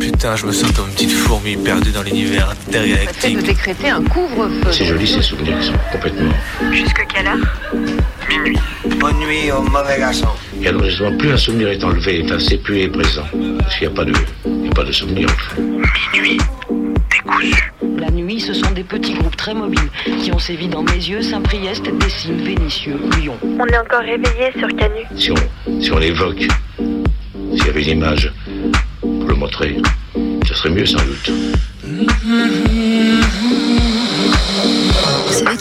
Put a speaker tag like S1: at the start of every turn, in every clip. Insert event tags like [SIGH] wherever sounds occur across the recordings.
S1: Putain, je me sens comme une petite fourmi perdue dans l'univers intergalactique.
S2: de décréter un couvre-feu.
S3: C'est joli ces souvenirs qui sont complètement.
S4: Jusque quelle heure
S3: Minuit.
S1: Bonne nuit au mauvais garçon.
S3: Et alors justement, plus un souvenir est enlevé, enfin c'est plus est présent. Parce qu'il n'y a pas de. Il n'y a pas de souvenir. Minuit.
S2: Petits groupes très mobiles qui ont sévi dans mes yeux, Saint-Priest, Dessines, Vénitieux, Lyon.
S4: On est encore réveillé sur Canu.
S3: Si on, si on l'évoque, s'il y avait une image pour le montrer, ce serait mieux sans doute.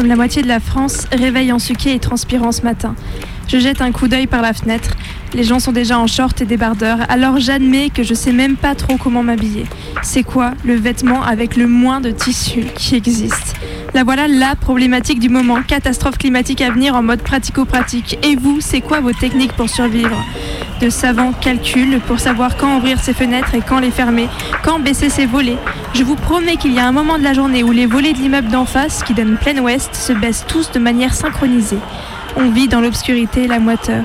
S5: Comme la moitié de la France, réveil ensuqué et transpirant ce matin. Je jette un coup d'œil par la fenêtre. Les gens sont déjà en short et débardeurs, alors j'admets que je sais même pas trop comment m'habiller. C'est quoi le vêtement avec le moins de tissu qui existe? La voilà la problématique du moment, catastrophe climatique à venir en mode pratico-pratique. Et vous, c'est quoi vos techniques pour survivre? De savants calculs pour savoir quand ouvrir ses fenêtres et quand les fermer, quand baisser ses volets. Je vous promets qu'il y a un moment de la journée où les volets de l'immeuble d'en face, qui donne plein ouest, se baissent tous de manière synchronisée. On vit dans l'obscurité la moiteur.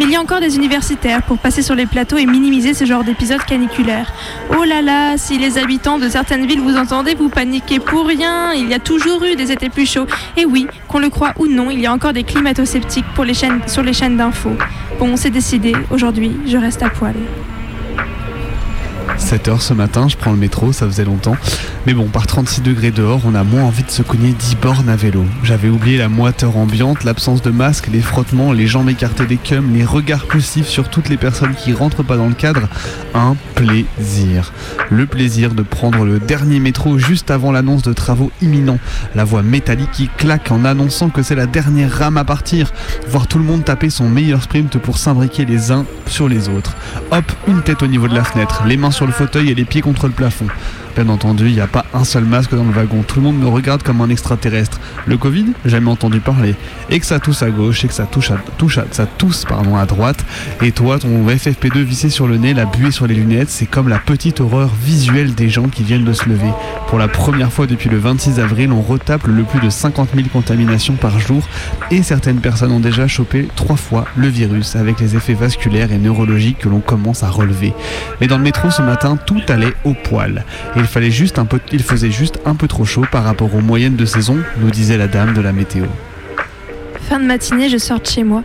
S5: Mais il y a encore des universitaires pour passer sur les plateaux et minimiser ce genre d'épisode caniculaire. Oh là là, si les habitants de certaines villes vous entendez, vous paniquez pour rien. Il y a toujours eu des étés plus chauds. Et oui, qu'on le croit ou non, il y a encore des climato-sceptiques sur les chaînes d'infos. Bon, c'est décidé. Aujourd'hui, je reste à poil.
S6: 7h ce matin, je prends le métro, ça faisait longtemps. Mais bon, par 36 degrés dehors, on a moins envie de se cogner 10 bornes à vélo. J'avais oublié la moiteur ambiante, l'absence de masque, les frottements, les jambes écartées des cums, les regards poussifs sur toutes les personnes qui rentrent pas dans le cadre. Un plaisir. Le plaisir de prendre le dernier métro juste avant l'annonce de travaux imminents. La voix métallique qui claque en annonçant que c'est la dernière rame à partir. Voir tout le monde taper son meilleur sprint pour s'imbriquer les uns sur les autres. Hop, une tête au niveau de la fenêtre, les mains sur le fauteuil et les pieds contre le plafond. Bien entendu, il n'y a pas un seul masque dans le wagon. Tout le monde me regarde comme un extraterrestre. Le Covid, jamais entendu parler. Et que ça tousse à gauche, et que ça touche à, touche à- ça tousse pardon, à droite. Et toi, ton FFP2 vissé sur le nez, la buée sur les lunettes, c'est comme la petite horreur visuelle des gens qui viennent de se lever. Pour la première fois depuis le 26 avril, on retape le plus de 50 000 contaminations par jour. Et certaines personnes ont déjà chopé trois fois le virus, avec les effets vasculaires et neurologiques que l'on commence à relever. Mais dans le métro ce matin, tout allait au poil. Il fallait juste un peu, il faisait juste un peu trop chaud par rapport aux moyennes de saison, nous disait la dame de la météo.
S5: Fin de matinée, je sors chez moi.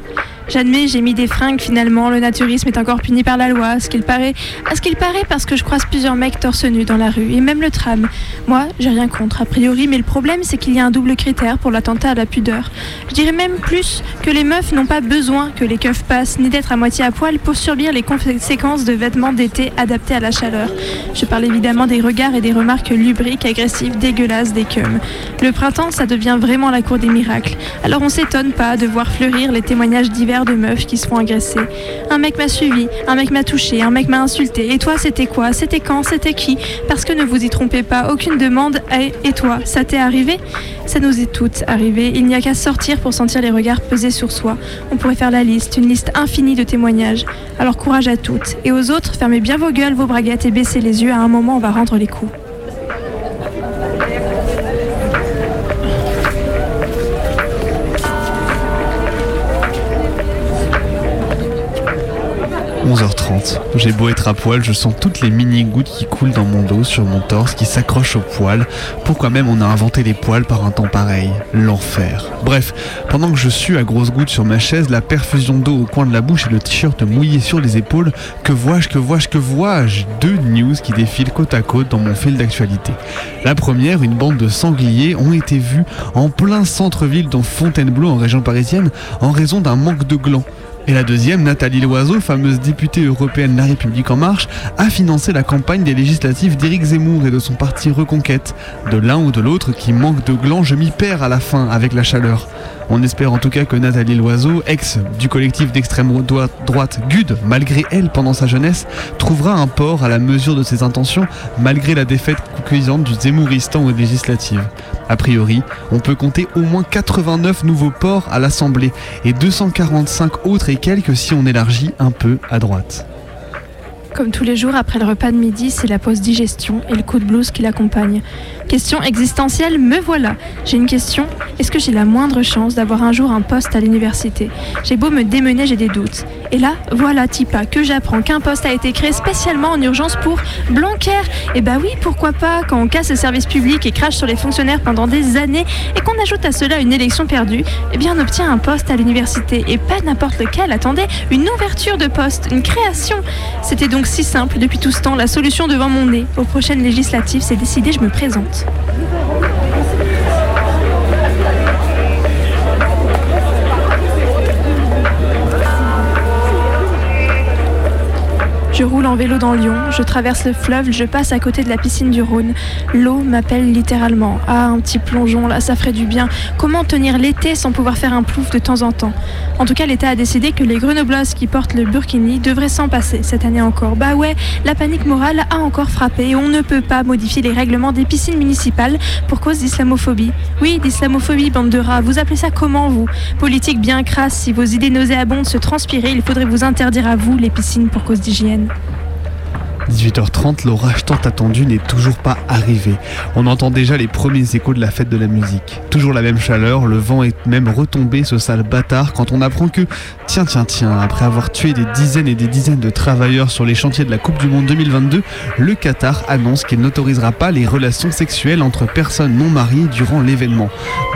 S5: J'admets, j'ai mis des fringues finalement, le naturisme est encore puni par la loi, à ce qu'il paraît. À ce qu'il paraît parce que je croise plusieurs mecs torse nu dans la rue, et même le tram. Moi, j'ai rien contre, a priori, mais le problème c'est qu'il y a un double critère pour l'attentat à la pudeur. Je dirais même plus que les meufs n'ont pas besoin que les keufs passent, ni d'être à moitié à poil pour subir les conséquences de vêtements d'été adaptés à la chaleur. Je parle évidemment des regards et des remarques lubriques, agressives, dégueulasses des cums. Le printemps, ça devient vraiment la cour des miracles. Alors on s'étonne pas de voir fleurir les témoignages divers de meufs qui se font agresser. Un mec m'a suivi, un mec m'a touché, un mec m'a insulté. Et toi, c'était quoi? C'était quand? C'était qui? Parce que ne vous y trompez pas, aucune demande et toi, ça t'est arrivé? Ça nous est toutes arrivé. Il n'y a qu'à sortir pour sentir les regards peser sur soi. On pourrait faire la liste, une liste infinie de témoignages. Alors courage à toutes. Et aux autres, fermez bien vos gueules, vos braguettes et baissez les yeux. À un moment, on va rendre les coups.
S6: 11h30. J'ai beau être à poil, je sens toutes les mini-gouttes qui coulent dans mon dos, sur mon torse, qui s'accrochent aux poils. Pourquoi même on a inventé les poils par un temps pareil? L'enfer. Bref, pendant que je suis à grosses gouttes sur ma chaise, la perfusion d'eau au coin de la bouche et le t-shirt mouillé sur les épaules, que vois-je, que vois-je, que vois-je? Deux news qui défilent côte à côte dans mon fil d'actualité. La première, une bande de sangliers ont été vus en plein centre-ville dans Fontainebleau en région parisienne en raison d'un manque de glands. Et la deuxième, Nathalie Loiseau, fameuse députée européenne La République En Marche, a financé la campagne des législatives d'Éric Zemmour et de son parti Reconquête. De l'un ou de l'autre qui manque de glands, je m'y perds à la fin avec la chaleur. On espère en tout cas que Nathalie Loiseau, ex du collectif d'extrême droite GUD, malgré elle pendant sa jeunesse, trouvera un port à la mesure de ses intentions, malgré la défaite cuisante du Zemmouristan aux législatives. A priori, on peut compter au moins 89 nouveaux ports à l'Assemblée et 245 autres et quelques si on élargit un peu à droite.
S5: Comme tous les jours après le repas de midi, c'est la pause digestion et le coup de blues qui l'accompagne. Question existentielle, me voilà. J'ai une question. Est-ce que j'ai la moindre chance d'avoir un jour un poste à l'université? J'ai beau me démener, j'ai des doutes. Et là, voilà Tipa, que j'apprends qu'un poste a été créé spécialement en urgence pour Blanquer. Et bah oui, pourquoi pas, quand on casse le service public et crache sur les fonctionnaires pendant des années et qu'on ajoute à cela une élection perdue, eh bien on obtient un poste à l'université. Et pas n'importe lequel, attendez, une ouverture de poste, une création. C'était donc si simple depuis tout ce temps, la solution devant mon nez. Aux prochaines législatives, c'est décidé, je me présente. Je roule en vélo dans Lyon, je traverse le fleuve, je passe à côté de la piscine du Rhône. L'eau m'appelle littéralement. Ah, un petit plongeon là, ça ferait du bien. Comment tenir l'été sans pouvoir faire un plouf de temps en temps? En tout cas, l'État a décidé que les grenobloises qui portent le burkini devraient s'en passer cette année encore. Bah ouais, la panique morale a encore frappé et on ne peut pas modifier les règlements des piscines municipales pour cause d'islamophobie. Oui, d'islamophobie, bande de rats. Vous appelez ça comment, vous? Politique bien crasse, si vos idées nauséabondes se transpiraient, il faudrait vous interdire à vous les piscines pour cause d'hygiène. Amen.
S6: 18h30, l'orage tant attendu n'est toujours pas arrivé. On entend déjà les premiers échos de la fête de la musique. Toujours la même chaleur, le vent est même retombé ce sale bâtard quand on apprend que, tiens, tiens, tiens, après avoir tué des dizaines et des dizaines de travailleurs sur les chantiers de la Coupe du Monde 2022, le Qatar annonce qu'il n'autorisera pas les relations sexuelles entre personnes non mariées durant l'événement.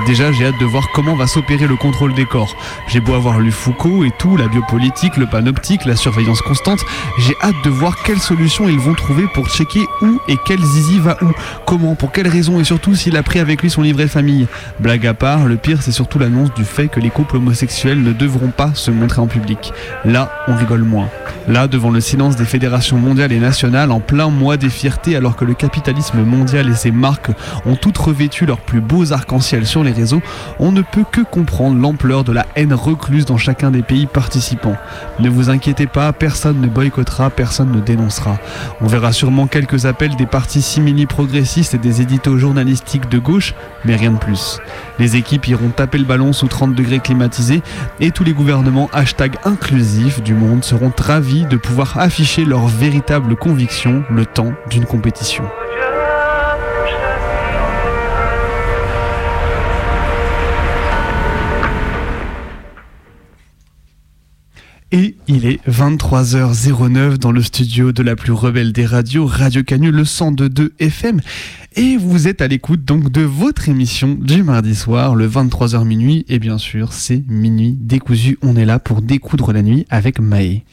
S6: Déjà, j'ai hâte de voir comment va s'opérer le contrôle des corps. J'ai beau avoir lu Foucault et tout, la biopolitique, le panoptique, la surveillance constante, j'ai hâte de voir quelle solution ils vont trouver pour checker où et quel zizi va où, comment, pour quelles raisons et surtout s'il a pris avec lui son livret famille. Blague à part, le pire c'est surtout l'annonce du fait que les couples homosexuels ne devront pas se montrer en public. Là, on rigole moins. Là, devant le silence des fédérations mondiales et nationales, en plein mois des fiertés, alors que le capitalisme mondial et ses marques ont toutes revêtu leurs plus beaux arcs-en-ciel sur les réseaux, on ne peut que comprendre l'ampleur de la haine recluse dans chacun des pays participants. Ne vous inquiétez pas, personne ne boycottera, personne ne dénoncera. On verra sûrement quelques appels des partis simili-progressistes et des éditos journalistiques de gauche, mais rien de plus. Les équipes iront taper le ballon sous 30 degrés climatisés et tous les gouvernements hashtag inclusifs du monde seront ravis de pouvoir afficher leurs véritables convictions le temps d'une compétition. Et il est 23h09 dans le studio de la plus rebelle des radios, Radio Canu, le 102.2 FM. Et vous êtes à l'écoute donc de votre émission du mardi soir, le 23h minuit. Et bien sûr, c'est minuit décousu. On est là pour découdre la nuit avec Maë.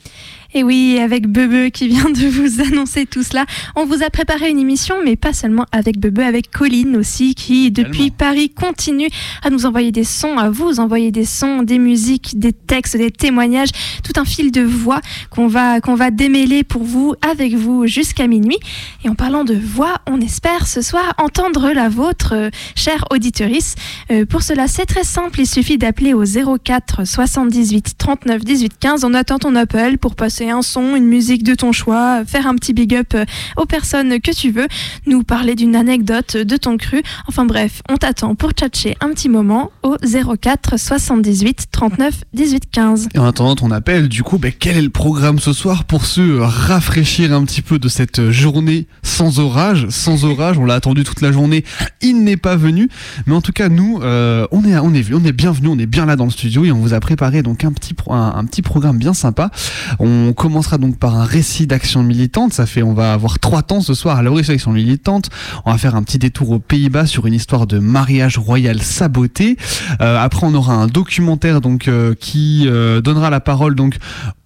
S5: Et oui, avec Bebe qui vient de vous [LAUGHS] annoncer tout cela, on vous a préparé une émission, mais pas seulement avec Bebe, avec Colline aussi, qui depuis Paris continue à nous envoyer des sons, à vous envoyer des sons, des musiques, des textes, des témoignages, tout un fil de voix qu'on va, qu'on va démêler pour vous, avec vous, jusqu'à minuit. Et en parlant de voix, on espère ce soir entendre la vôtre, euh, chère auditorice. Euh, pour cela, c'est très simple, il suffit d'appeler au 04 78 39 18 15. On attend ton appel pour passer un son, une musique de ton choix, faire un petit big up euh, aux personnes que tu veux, nous parler d'une anecdote de ton cru. Enfin bref, on t'attend pour tchatcher un petit moment au 04 78 39 18 15.
S6: Et en attendant ton appel, du coup, ben, quel est le programme ce soir pour se rafraîchir un petit peu de cette journée sans orage? Sans orage, on l'a attendu toute la journée, il n'est pas venu. Mais en tout cas, nous, euh, on, est, on, est, on est bienvenus, on est bien là dans le studio et on vous a préparé donc un petit, un, un petit programme bien sympa. On commencera donc par un récit d'action militante. Ça fait, on va avoir trois temps ce soir à la d'action militante. On va faire un petit détour aux Pays-Bas sur une histoire de mariage royal saboté. Euh, après, on aura un documentaire donc euh, qui euh, donnera la parole donc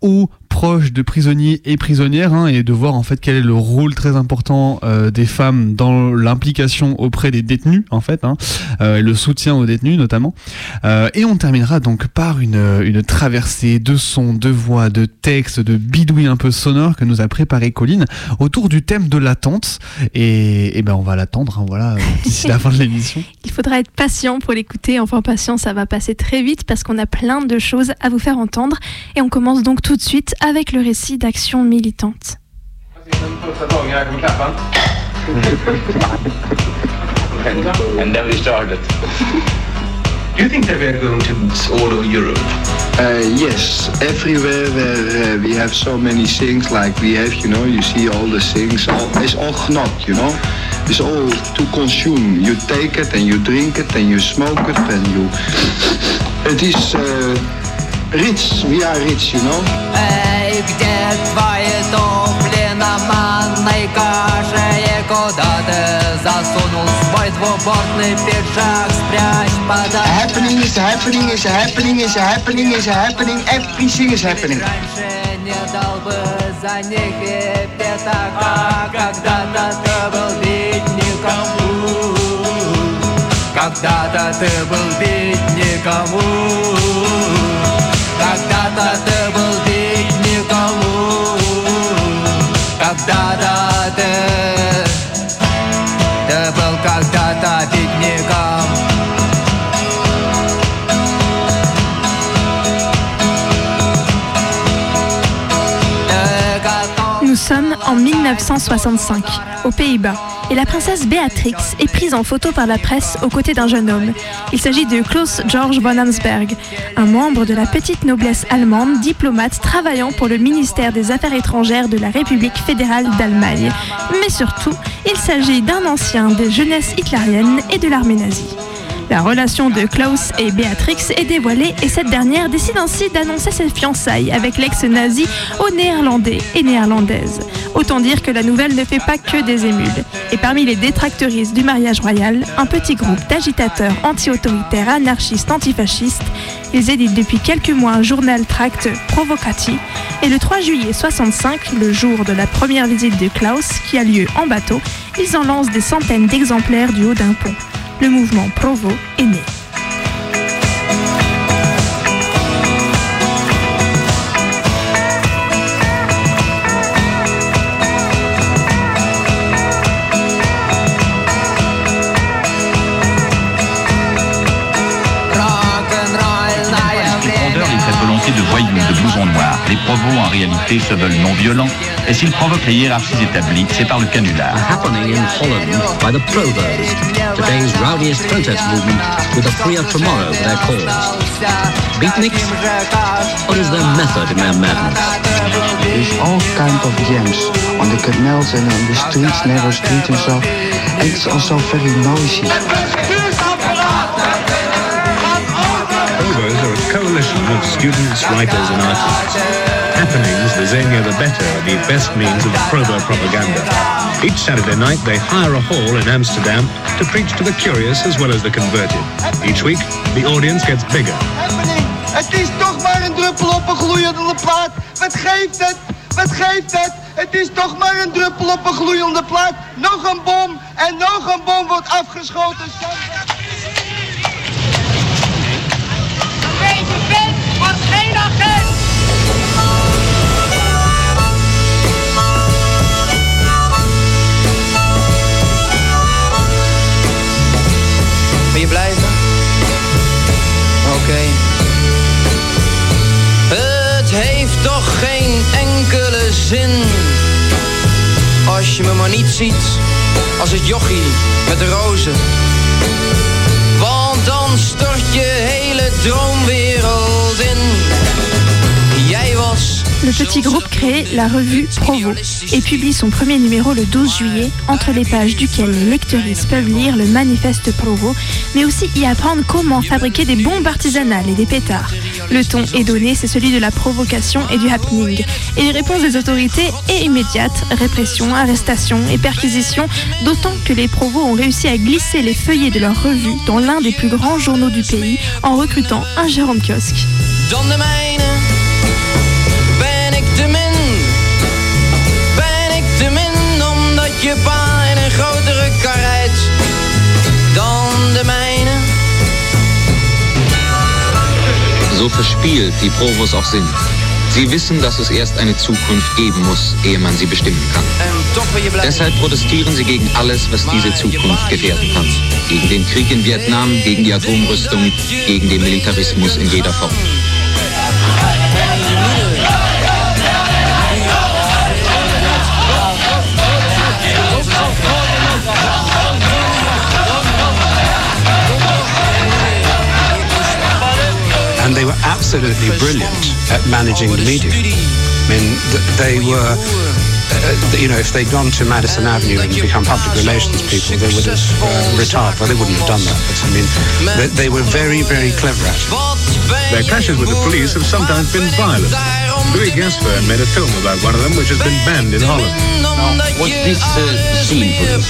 S6: aux proche de prisonniers et prisonnières hein, et de voir en fait quel est le rôle très important euh, des femmes dans l'implication auprès des détenus en fait hein, euh, le soutien aux détenus notamment. Euh, et on terminera donc par une, une traversée de sons, de voix, de textes, de bidouilles un peu sonores que nous a préparé Colline autour du thème de l'attente. Et, et ben on va l'attendre hein, voilà d'ici la fin de l'émission. [LAUGHS]
S5: Il faudra être patient pour l'écouter. Enfin patient ça va passer très vite parce qu'on a plein de choses à vous faire entendre. Et on commence donc tout de suite avec le récit d'action militante.
S3: And started.
S7: Do you think that we're going to all over Europe?
S8: Uh, yes, everywhere where uh, we have so many things like we have, you know, you see all the things, all, it's all not, you know? It's all to consume. You take it and you drink it and you smoke it and you... It is uh, we are rich, you know.
S9: Эй, где твои туфли на манной каше? И куда ты засунул свой двубортный пиджак? Спрячь под
S8: A happening is happening is happening is happening is happening. Everything is happening.
S9: Раньше не дал бы за них и пятака Когда-то ты был бедняком Когда-то ты был бедняком когда-то ты был ведь Николу, когда-то
S5: ты 1965, aux Pays-Bas, et la princesse Béatrix est prise en photo par la presse aux côtés d'un jeune homme. Il s'agit de Klaus George von Hansberg, un membre de la petite noblesse allemande, diplomate travaillant pour le ministère des Affaires étrangères de la République fédérale d'Allemagne. Mais surtout, il s'agit d'un ancien des jeunesses hitlériennes et de l'armée nazie. La relation de Klaus et Béatrix est dévoilée et cette dernière décide ainsi d'annoncer ses fiançailles avec l'ex-nazi aux Néerlandais et Néerlandaises. Autant dire que la nouvelle ne fait pas que des émules. Et parmi les détractrices du mariage royal, un petit groupe d'agitateurs anti-autoritaires, anarchistes, antifascistes. Ils éditent depuis quelques mois un journal tract Provocati. Et le 3 juillet 65, le jour de la première visite de Klaus, qui a lieu en bateau, ils en lancent des centaines d'exemplaires du haut d'un pont le mouvement Provo est né.
S10: volonté de voyous, de blousons noirs. Les provos, en réalité, se veulent non violents. Et s'ils provoquent les hiérarchies établies, c'est par le canular.
S11: A happening in Holland by the Provos, today's rowdiest protest movement with a freer tomorrow for their cause. Beatniks? What is their method in their madness?
S8: There's all kinds of jams on the canals and on the streets, narrow streets and so. And it's also very noisy.
S7: Provos are a coalition of students, writers and artists. Happenings, the zanier the better, are the best means of provo propaganda. Each Saturday night they hire a hall in Amsterdam to preach to the curious as well as the converted. Each week the audience gets bigger.
S12: Het is toch maar een druppel op een gloeiende plaat. Wat geeft het? Wat geeft het? Het is toch maar een druppel op een gloeiende plaat. Nog een bom en nog een bom wordt afgeschoten.
S9: Als je me maar niet ziet Als het jochie met de rozen. Want dan stort je hele droomwereld in
S5: le petit groupe crée la revue Provo et publie son premier numéro le 12 juillet, entre les pages duquel les lecteuristes peuvent lire le manifeste Provo, mais aussi y apprendre comment fabriquer des bombes artisanales et des pétards. Le ton est donné, c'est celui de la provocation et du happening. Et les réponses des autorités est immédiate, répression, arrestation et perquisition, d'autant que les provos ont réussi à glisser les feuillets de leur revue dans l'un des plus grands journaux du pays en recrutant un de kiosque.
S9: Je pa in een grotere kar rijdt dan de mijne.
S13: So verspielt die Provos auch sind. Sie wissen, dass es erst eine Zukunft geben muss, ehe man sie bestimmen kann. Deshalb protestieren sie gegen alles, was diese Zukunft gefährden kann. Gegen den Krieg in Vietnam, gegen die Atomrüstung, gegen den Militarismus in jeder Form.
S14: Absolutely brilliant at managing the media. I mean, they were, uh, you know, if they'd gone to Madison Avenue and become public relations people, they would have uh, retired. Well, they wouldn't have done that, but I mean, they, they were very, very clever at it.
S7: Their clashes with the police have sometimes been violent. Louis Gaspard made a film about one of them, which has been banned in Holland.
S3: Was this uh, scene for you?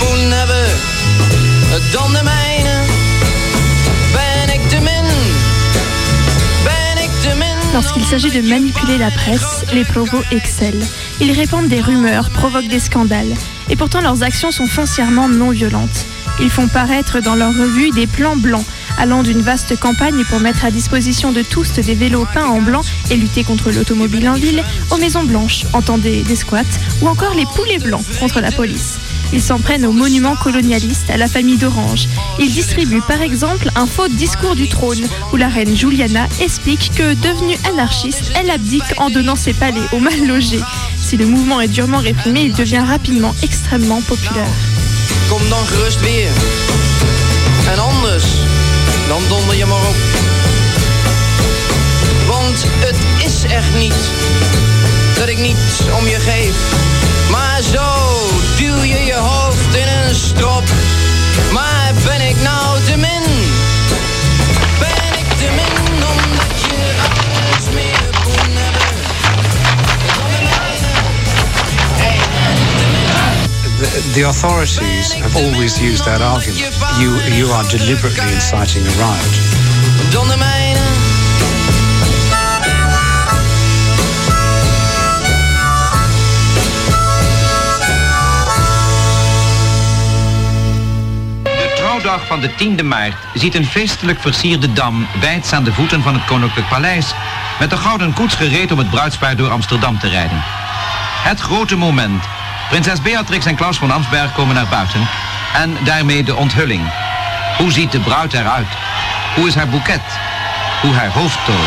S5: Lorsqu'il s'agit de manipuler la presse, les provos excellent. Ils répandent des rumeurs, provoquent des scandales. Et pourtant leurs actions sont foncièrement non violentes. Ils font paraître dans leurs revues des plans blancs, allant d'une vaste campagne pour mettre à disposition de tous des vélos peints en blanc et lutter contre l'automobile en ville, aux maisons blanches, entendez des squats, ou encore les poulets blancs contre la police. Ils s'en prennent aux monuments colonialistes, à la famille d'Orange. Ils distribuent par exemple un faux discours du trône, où la reine Juliana explique que, devenue anarchiste, elle abdique en donnant ses palais aux mal logés. Si le mouvement est durement réprimé, il devient rapidement extrêmement populaire.
S9: Donder je.
S14: The, authorities have always used that argument. You, you are deliberately inciting a riot.
S9: de
S10: trouwdag van de 10e maart ziet een feestelijk versierde dam wijds aan de voeten van het Koninklijk Paleis met de gouden koets gereed om het bruidspaar door Amsterdam te rijden. Het grote moment. Prinses Beatrix en Klaus van Amsberg komen naar buiten en daarmee de onthulling. Hoe ziet de bruid eruit? Hoe is haar boeket? Hoe haar hoofd tooit?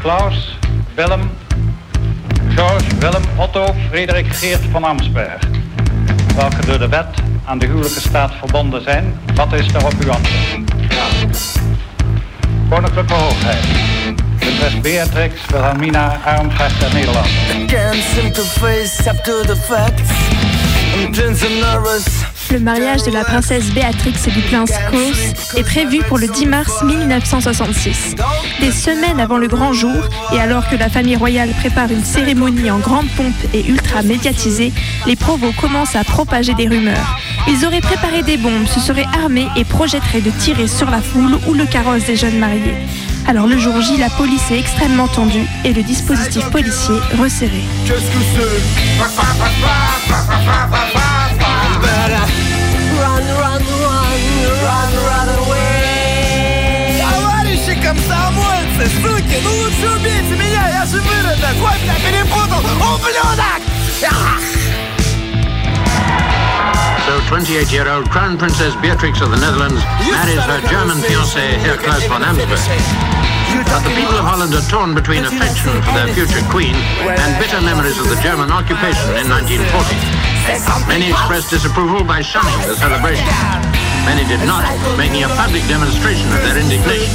S15: Klaus, Willem, George, Willem, Otto, Frederik, Geert van Amsberg. Welke door de wet aan de huwelijke staat verbonden zijn. Wat is daarop uw antwoord? Hoogheid. Prinses Beatrix Wilhelmina der Nederlanden.
S16: Can't seem to face up to the facts. I'm tense and nervous.
S5: Le mariage de la princesse Béatrix et du prince Klaus est prévu pour le 10 mars 1966. Des semaines avant le grand jour, et alors que la famille royale prépare une cérémonie en grande pompe et ultra médiatisée, les provos commencent à propager des rumeurs. Ils auraient préparé des bombes, se seraient armés et projetteraient de tirer sur la foule ou le carrosse des jeunes mariés. Alors le jour J, la police est extrêmement tendue et le dispositif policier resserré.
S16: Run, run, run, run, run away.
S12: Товарищи комсомольцы, суки, ну лучше убейте меня, я же выродок, ой, бля, перепутал, ублюдок! Ах!
S3: So 28-year-old Crown Princess Beatrix of the Netherlands marries her German fiancé, Herr Klaus von Amsberg. But the people of Holland are torn between affection for their future queen and bitter memories of the German occupation in 1940. Many expressed disapproval by shunning the celebration. Many did not, making a public demonstration of their indignation.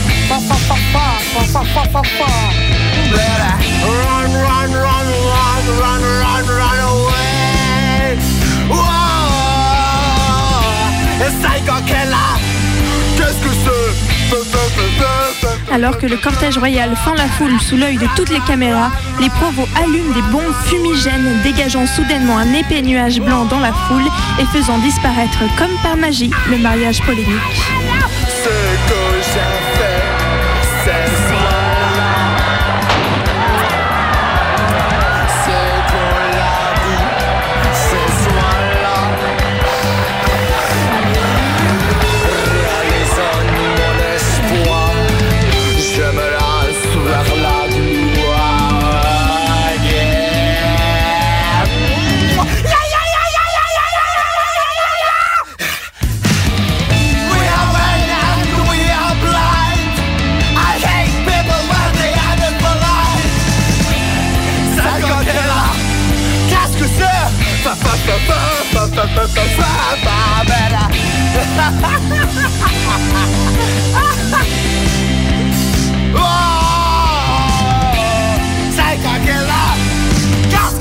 S16: Run, run, run, run, run, run, run away. Whoa. Psycho Killer, qu'est-ce que c'est
S5: Alors que le cortège royal fend la foule sous l'œil de toutes les caméras, les provos allument des bombes fumigènes, dégageant soudainement un épais nuage blanc dans la foule et faisant disparaître comme par magie le mariage polémique.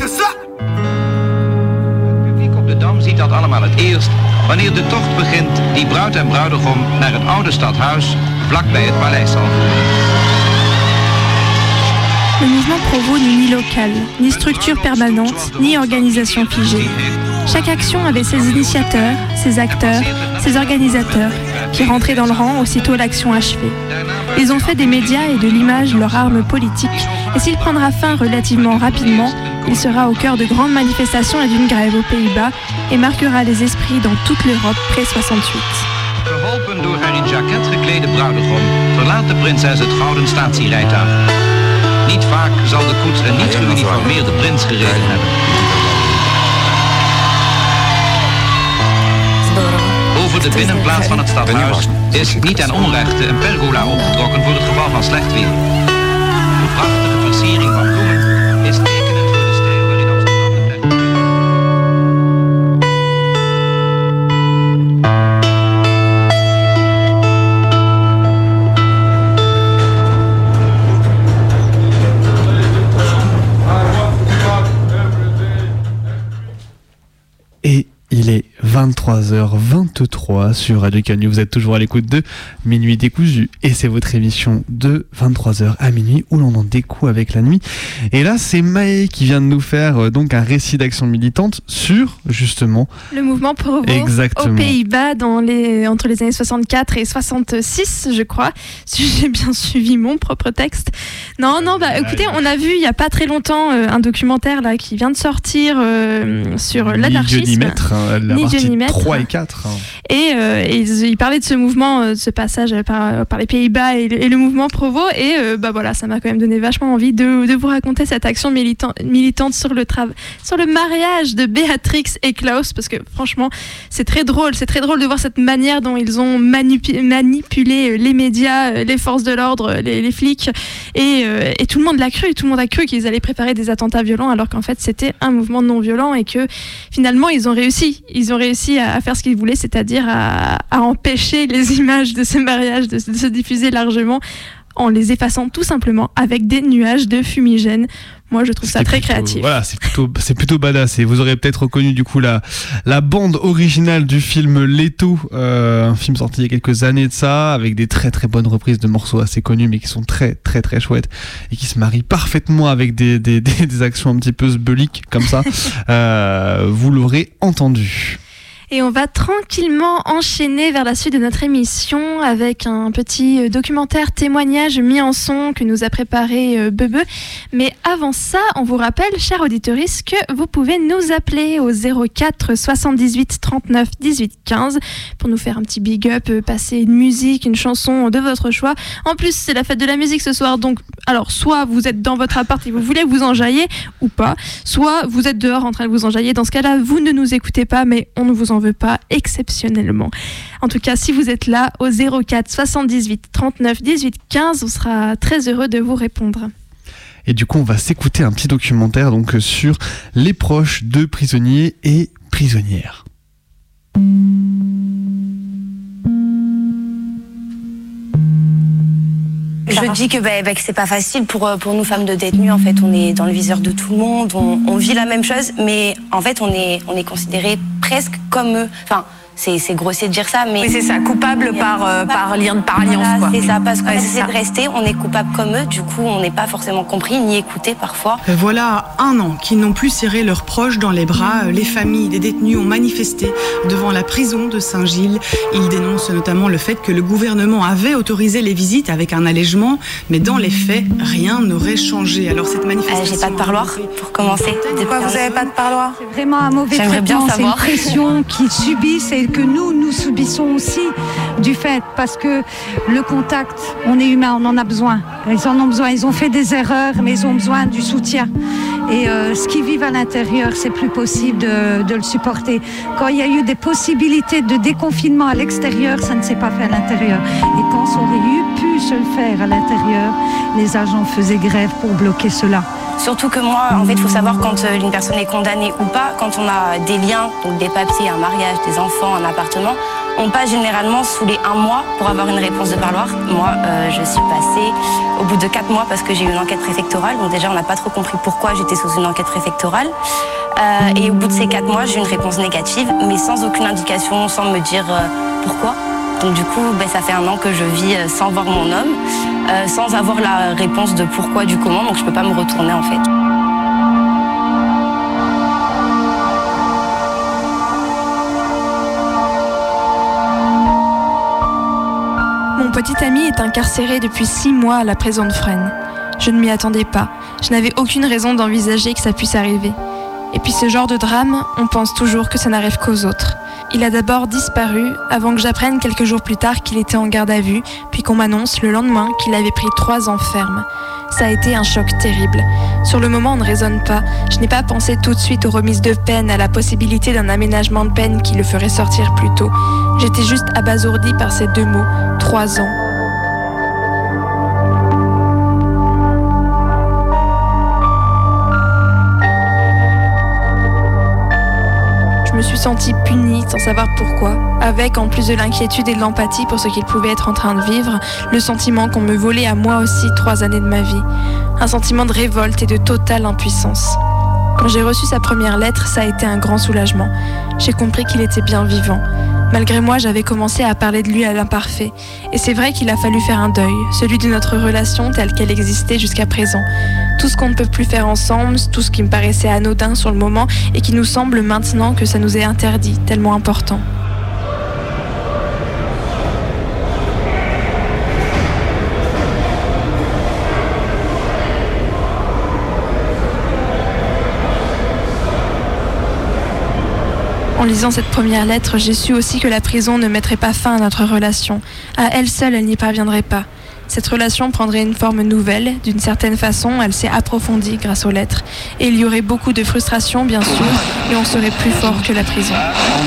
S16: C'est? [LAUGHS]
S10: publiek op de Dam ziet dat allemaal het eerst wanneer de tocht begint die bruid en bruidegom naar het oude stadhuis vlakbij het paleis zal
S5: Le mouvement Provo n'est ni local, ni structure permanente, ni organisation figée. Chaque action avait ses initiateurs, ses acteurs, ses organisateurs, qui rentraient dans le rang aussitôt l'action achevée. Ils ont fait des médias et de l'image leur arme politique, et s'il prendra fin relativement rapidement, il sera au cœur de grandes manifestations et d'une grève aux Pays-Bas, et marquera les esprits dans toute l'Europe pré-68.
S10: Geholpen door haar in jacket geklede bruidegom verlaat de prinses. Niet vaak zal de koets een niet geuniformeerde prins gereden hebben. Over de binnenplaats van het stadhuis is niet ten onrechte een pergola opgetrokken voor het geval van slecht weer. Een prachtige versiering van
S6: 23h23 sur Radio Canu. Vous êtes toujours à l'écoute de Minuit décousu. Et c'est votre émission de 23h à minuit où l'on en découvre avec la nuit. Et là, c'est Maë qui vient de nous faire euh, donc un récit d'action militante sur justement
S5: Le mouvement Provo
S6: Exactement.
S5: aux Pays-Bas dans les, entre les années 64 et 66, je crois, [LAUGHS] si j'ai bien suivi mon propre texte. Non, non, bah écoutez, on a vu il y a pas très longtemps euh, un documentaire là qui vient de sortir euh, sur
S6: ni Dieu
S5: l'anarchisme.
S6: ni maître, hein, la partie
S5: maître.
S6: 3 et 4. hein.
S5: Et, euh, et ils, ils parlaient de ce mouvement, euh, de ce passage par, par les Pays-Bas et, le- et le mouvement Provo. Et euh, bah voilà, ça m'a quand même donné vachement envie de, de vous raconter cette action militant- militante sur le, trav- sur le mariage de Béatrix et Klaus. Parce que franchement, c'est très drôle. C'est très drôle de voir cette manière dont ils ont manipu- manipulé les médias, les forces de l'ordre, les, les flics. Et, euh, et tout le monde l'a cru. Tout le monde a cru qu'ils allaient préparer des attentats violents alors qu'en fait c'était un mouvement non violent et que finalement ils ont réussi. Ils ont réussi à, à faire ce qu'ils voulaient, c'est-à-dire à, à empêcher les [LAUGHS] images de ce mariage de, se- de se diffuser largement en les effaçant tout simplement avec des nuages de fumigène. Moi je trouve ça très
S6: plutôt-
S5: créatif.
S6: Voilà, c'est plutôt, c'est plutôt badass. Et vous aurez peut-être reconnu du coup la, la bande originale du film Leto, euh, un film sorti il y a quelques années de ça, avec des très très bonnes reprises de morceaux assez connus, mais qui sont très très très chouettes et qui se marient parfaitement avec des, des, des, des actions un petit peu sbeliques comme ça. [LAUGHS] Euh, vous l'aurez entendu.
S5: Et on va tranquillement enchaîner vers la suite de notre émission avec un petit euh, documentaire témoignage mis en son que nous a préparé euh, Bebe. Mais avant ça, on vous rappelle, chers auditeurs, que vous pouvez nous appeler au 04 78 39 18 15 pour nous faire un petit big up, euh, passer une musique, une chanson de votre choix. En plus, c'est la fête de la musique ce soir, donc alors soit vous êtes dans votre appart et vous voulez vous enjailler ou pas, soit vous êtes dehors en train de vous enjailler. Dans ce cas-là, vous ne nous écoutez pas, mais on ne vous en veut pas exceptionnellement. En tout cas, si vous êtes là au 04 78 39 18 15, on sera très heureux de vous répondre.
S6: Et du coup, on va s'écouter un petit documentaire donc euh, sur les proches de prisonniers et prisonnière.
S17: Je dis que, bah, bah, que c'est pas facile pour, euh, pour nous femmes de détenus. En fait, on est dans le viseur de tout le monde, on, on vit la même chose, mais en fait, on est, on est considérés presque comme eux. Enfin, c'est grossier de dire ça, mais.
S18: Oui, c'est ça, coupable par, euh, par, lien, par alliance.
S17: Voilà,
S18: quoi.
S17: C'est ça, parce qu'on
S18: Ouais, c'est
S17: essaie de rester, on est coupable comme eux, du coup, on n'est pas forcément compris ni écouté parfois.
S19: Euh, Voilà un an qu'ils n'ont plus serré leurs proches dans les bras. Euh, Les familles des détenus ont manifesté devant la prison de Saint-Gilles. Ils dénoncent notamment le fait que le gouvernement avait autorisé les visites avec un allègement, mais dans les faits, rien n'aurait changé. Alors cette manifestation.
S17: Euh, J'ai pas de parloir pour commencer.
S18: Pourquoi vous n'avez pas de parloir?
S20: C'est vraiment un mauvais
S17: J'aimerais bien
S20: traitement, c'est une
S17: savoir.
S20: pression qu'ils subissent et que nous, nous subissons aussi du fait parce que le contact, on est humain, on en a besoin. Ils en ont besoin, ils ont fait des erreurs, mais ils ont besoin du soutien. Et euh, ce qu'ils vivent à l'intérieur, c'est plus possible de, le supporter. Quand il y a eu des possibilités de déconfinement à l'extérieur, ça ne s'est pas fait à l'intérieur. Et quand ça aurait eu pu se le faire à l'intérieur, les agents faisaient grève pour bloquer cela.
S17: Surtout que moi, en fait, il faut savoir quand euh, une personne est condamnée ou pas, quand on a des liens, donc des papiers, un mariage, des enfants, un appartement, on passe généralement sous les un mois pour avoir une réponse de parloir. Moi, euh, je suis passée au bout de quatre mois parce que j'ai eu une enquête préfectorale. Donc déjà, on n'a pas trop compris pourquoi j'étais sous une enquête préfectorale. Euh, et au bout de ces quatre mois, j'ai eu une réponse négative, mais sans aucune indication, sans me dire pourquoi. Donc du coup, ben, ça fait un an que je vis sans voir mon homme, euh, sans avoir la réponse de pourquoi, du comment, donc je peux pas me retourner en fait.
S5: Mon petit ami est incarcéré depuis six mois à la prison de Fresnes. Je ne m'y attendais pas. Je n'avais aucune raison d'envisager que ça puisse arriver. Et puis ce genre de drame, on pense toujours que ça n'arrive qu'aux autres. Il a d'abord disparu avant que j'apprenne quelques jours plus tard qu'il était en garde à vue, puis qu'on m'annonce le lendemain qu'il avait pris trois ans ferme. Ça a été un choc terrible. Sur le moment, on ne raisonne pas. Je n'ai pas pensé tout de suite aux remises de peine, à la possibilité d'un aménagement de peine qui le ferait sortir plus tôt. J'étais juste abasourdie par ces deux mots, trois ans. Je me suis sentie punie sans savoir pourquoi, avec en plus de l'inquiétude et de l'empathie pour ce qu'il pouvait être en train de vivre, le sentiment qu'on me volait à moi aussi trois années de ma vie. Un sentiment de révolte et de totale impuissance. Quand j'ai reçu sa première lettre, ça a été un grand soulagement. J'ai compris qu'il était bien vivant. Malgré moi, j'avais commencé à parler de lui à l'imparfait. Et c'est vrai qu'il a fallu faire un deuil, celui de notre relation telle qu'elle existait jusqu'à présent. Tout ce qu'on ne peut plus faire ensemble, tout ce qui me paraissait anodin sur le moment et qui nous semble maintenant que ça nous est interdit, tellement important. En lisant cette première lettre, j'ai su aussi que la prison ne mettrait pas fin à notre relation. À elle seule, elle n'y parviendrait pas. Cette relation prendrait une forme nouvelle. D'une certaine façon, elle s'est approfondie grâce aux lettres. Et il y aurait beaucoup de frustration, bien sûr, mais on serait plus fort que la prison.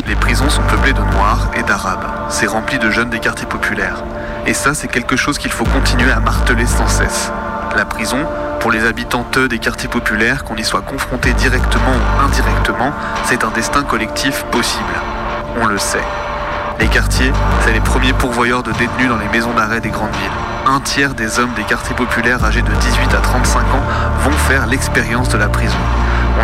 S21: Les prisons sont peuplées de noirs et d'arabes. C'est rempli de jeunes des quartiers populaires. Et ça, c'est quelque chose qu'il faut continuer à marteler sans cesse. La prison, pour les habitants des quartiers populaires, qu'on y soit confronté directement ou indirectement, c'est un destin collectif possible. On le sait. Les quartiers, c'est les premiers pourvoyeurs de détenus dans les maisons d'arrêt des grandes villes. Un tiers des hommes des quartiers populaires âgés de 18 à 35 ans vont faire l'expérience de la prison.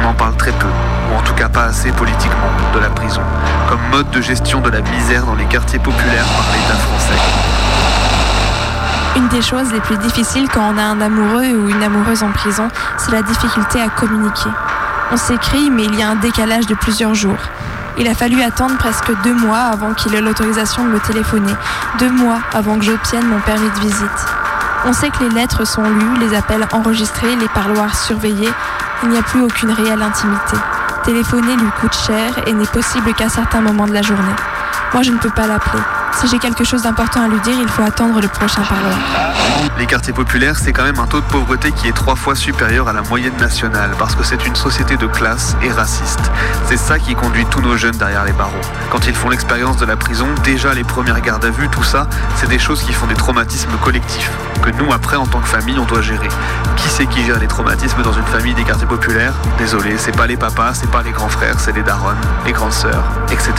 S21: On en parle très peu, ou en tout cas pas assez politiquement, de la prison, comme mode de gestion de la misère dans les quartiers populaires par l'État français.
S5: Une des choses les plus difficiles quand on a un amoureux ou une amoureuse en prison, c'est la difficulté à communiquer. On s'écrit, mais il y a un décalage de plusieurs jours. Il a fallu attendre presque deux mois avant qu'il ait l'autorisation de me téléphoner, deux mois avant que j'obtienne mon permis de visite. On sait que les lettres sont lues, les appels enregistrés, les parloirs surveillés. Il n'y a plus aucune réelle intimité. Téléphoner lui coûte cher et n'est possible qu'à certains moments de la journée. Moi, je ne peux pas l'appeler. Si j'ai quelque chose d'important à lui dire, il faut attendre le prochain parloir.
S6: Les quartiers populaires, c'est quand même un taux de pauvreté qui est trois fois supérieur à la moyenne nationale, parce que c'est une société de classe et raciste. C'est ça qui conduit tous nos jeunes derrière les barreaux. Quand ils font l'expérience de la prison, déjà les premières gardes à vue, tout ça, c'est des choses qui font des traumatismes collectifs, que nous, après, en tant que famille, on doit gérer. Qui c'est qui gère les traumatismes dans une famille des quartiers populaires? Désolé, c'est pas les papas, c'est pas les grands frères, c'est les darons, les grandes sœurs, etc.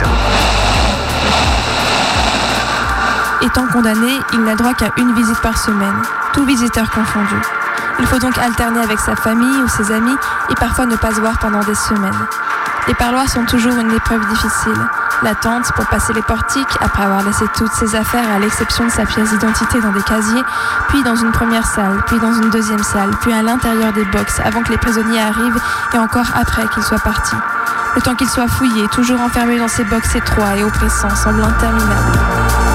S5: Étant condamné, il n'a droit qu'à une visite par semaine, tout visiteur confondu. Il faut donc alterner avec sa famille ou ses amis et parfois ne pas se voir pendant des semaines. Les parloirs sont toujours une épreuve difficile. L'attente pour passer les portiques, après avoir laissé toutes ses affaires à l'exception de sa pièce d'identité dans des casiers, puis dans une première salle, puis dans une deuxième salle, puis à l'intérieur des box avant que les prisonniers arrivent et encore après qu'ils soient partis. Le temps qu'ils soient fouillés, toujours enfermés dans ces box étroits et oppressants, semble interminable.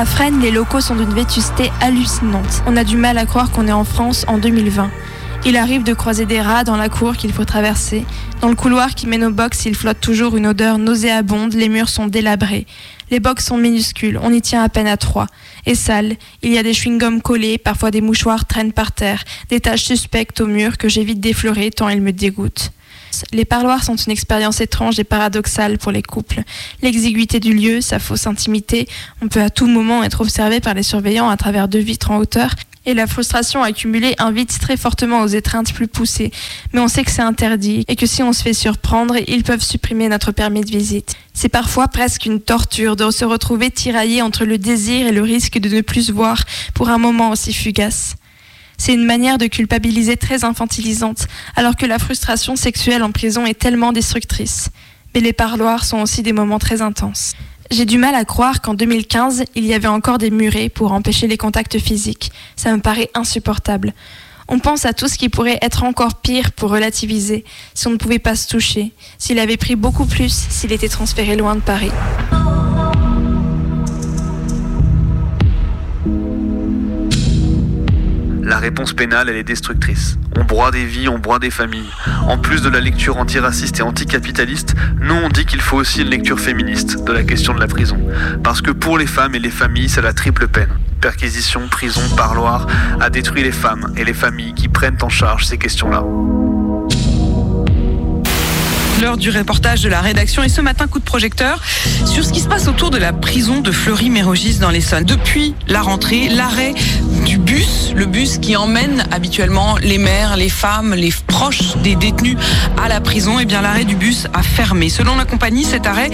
S5: À Fresnes, les locaux sont d'une vétusté hallucinante. On a du mal à croire qu'on est en France en 2020. Il arrive de croiser des rats dans la cour qu'il faut traverser. Dans le couloir qui mène au box, il flotte toujours une odeur nauséabonde, les murs sont délabrés. Les box sont minuscules, on y tient à peine à trois. Et sales, il y a des chewing-gums collés, parfois des mouchoirs traînent par terre, des taches suspectes au mur que j'évite d'effleurer tant ils me dégoûtent. Les parloirs sont une expérience étrange et paradoxale pour les couples. L'exiguïté du lieu, sa fausse intimité, on peut à tout moment être observé par les surveillants à travers deux vitres en hauteur, et la frustration accumulée invite très fortement aux étreintes plus poussées. Mais on sait que c'est interdit et que si on se fait surprendre, ils peuvent supprimer notre permis de visite. C'est parfois presque une torture de se retrouver tiraillé entre le désir et le risque de ne plus voir pour un moment aussi fugace. C'est une manière de culpabiliser très infantilisante, alors que la frustration sexuelle en prison est tellement destructrice. Mais les parloirs sont aussi des moments très intenses. J'ai du mal à croire qu'en 2015, il y avait encore des murets pour empêcher les contacts physiques. Ça me paraît insupportable. On pense à tout ce qui pourrait être encore pire pour relativiser, si on ne pouvait pas se toucher, s'il avait pris beaucoup plus, s'il était transféré loin de Paris.
S6: La réponse pénale, elle est destructrice. On broie des vies, on broie des familles. En plus de la lecture antiraciste et anticapitaliste, nous on dit qu'il faut aussi une lecture féministe de la question de la prison. Parce que pour les femmes et les familles, c'est la triple peine. Perquisition, prison, parloir, a détruit les femmes et les familles qui prennent en charge ces questions-là
S22: l'heure du reportage de la rédaction et ce matin coup de projecteur sur ce qui se passe autour de la prison de Fleury-Mérogis dans l'Essonne. Depuis la rentrée, l'arrêt du bus, le bus qui emmène habituellement les mères, les femmes, les proches des détenus à la prison, et eh bien l'arrêt du bus a fermé. Selon la compagnie, cet arrêt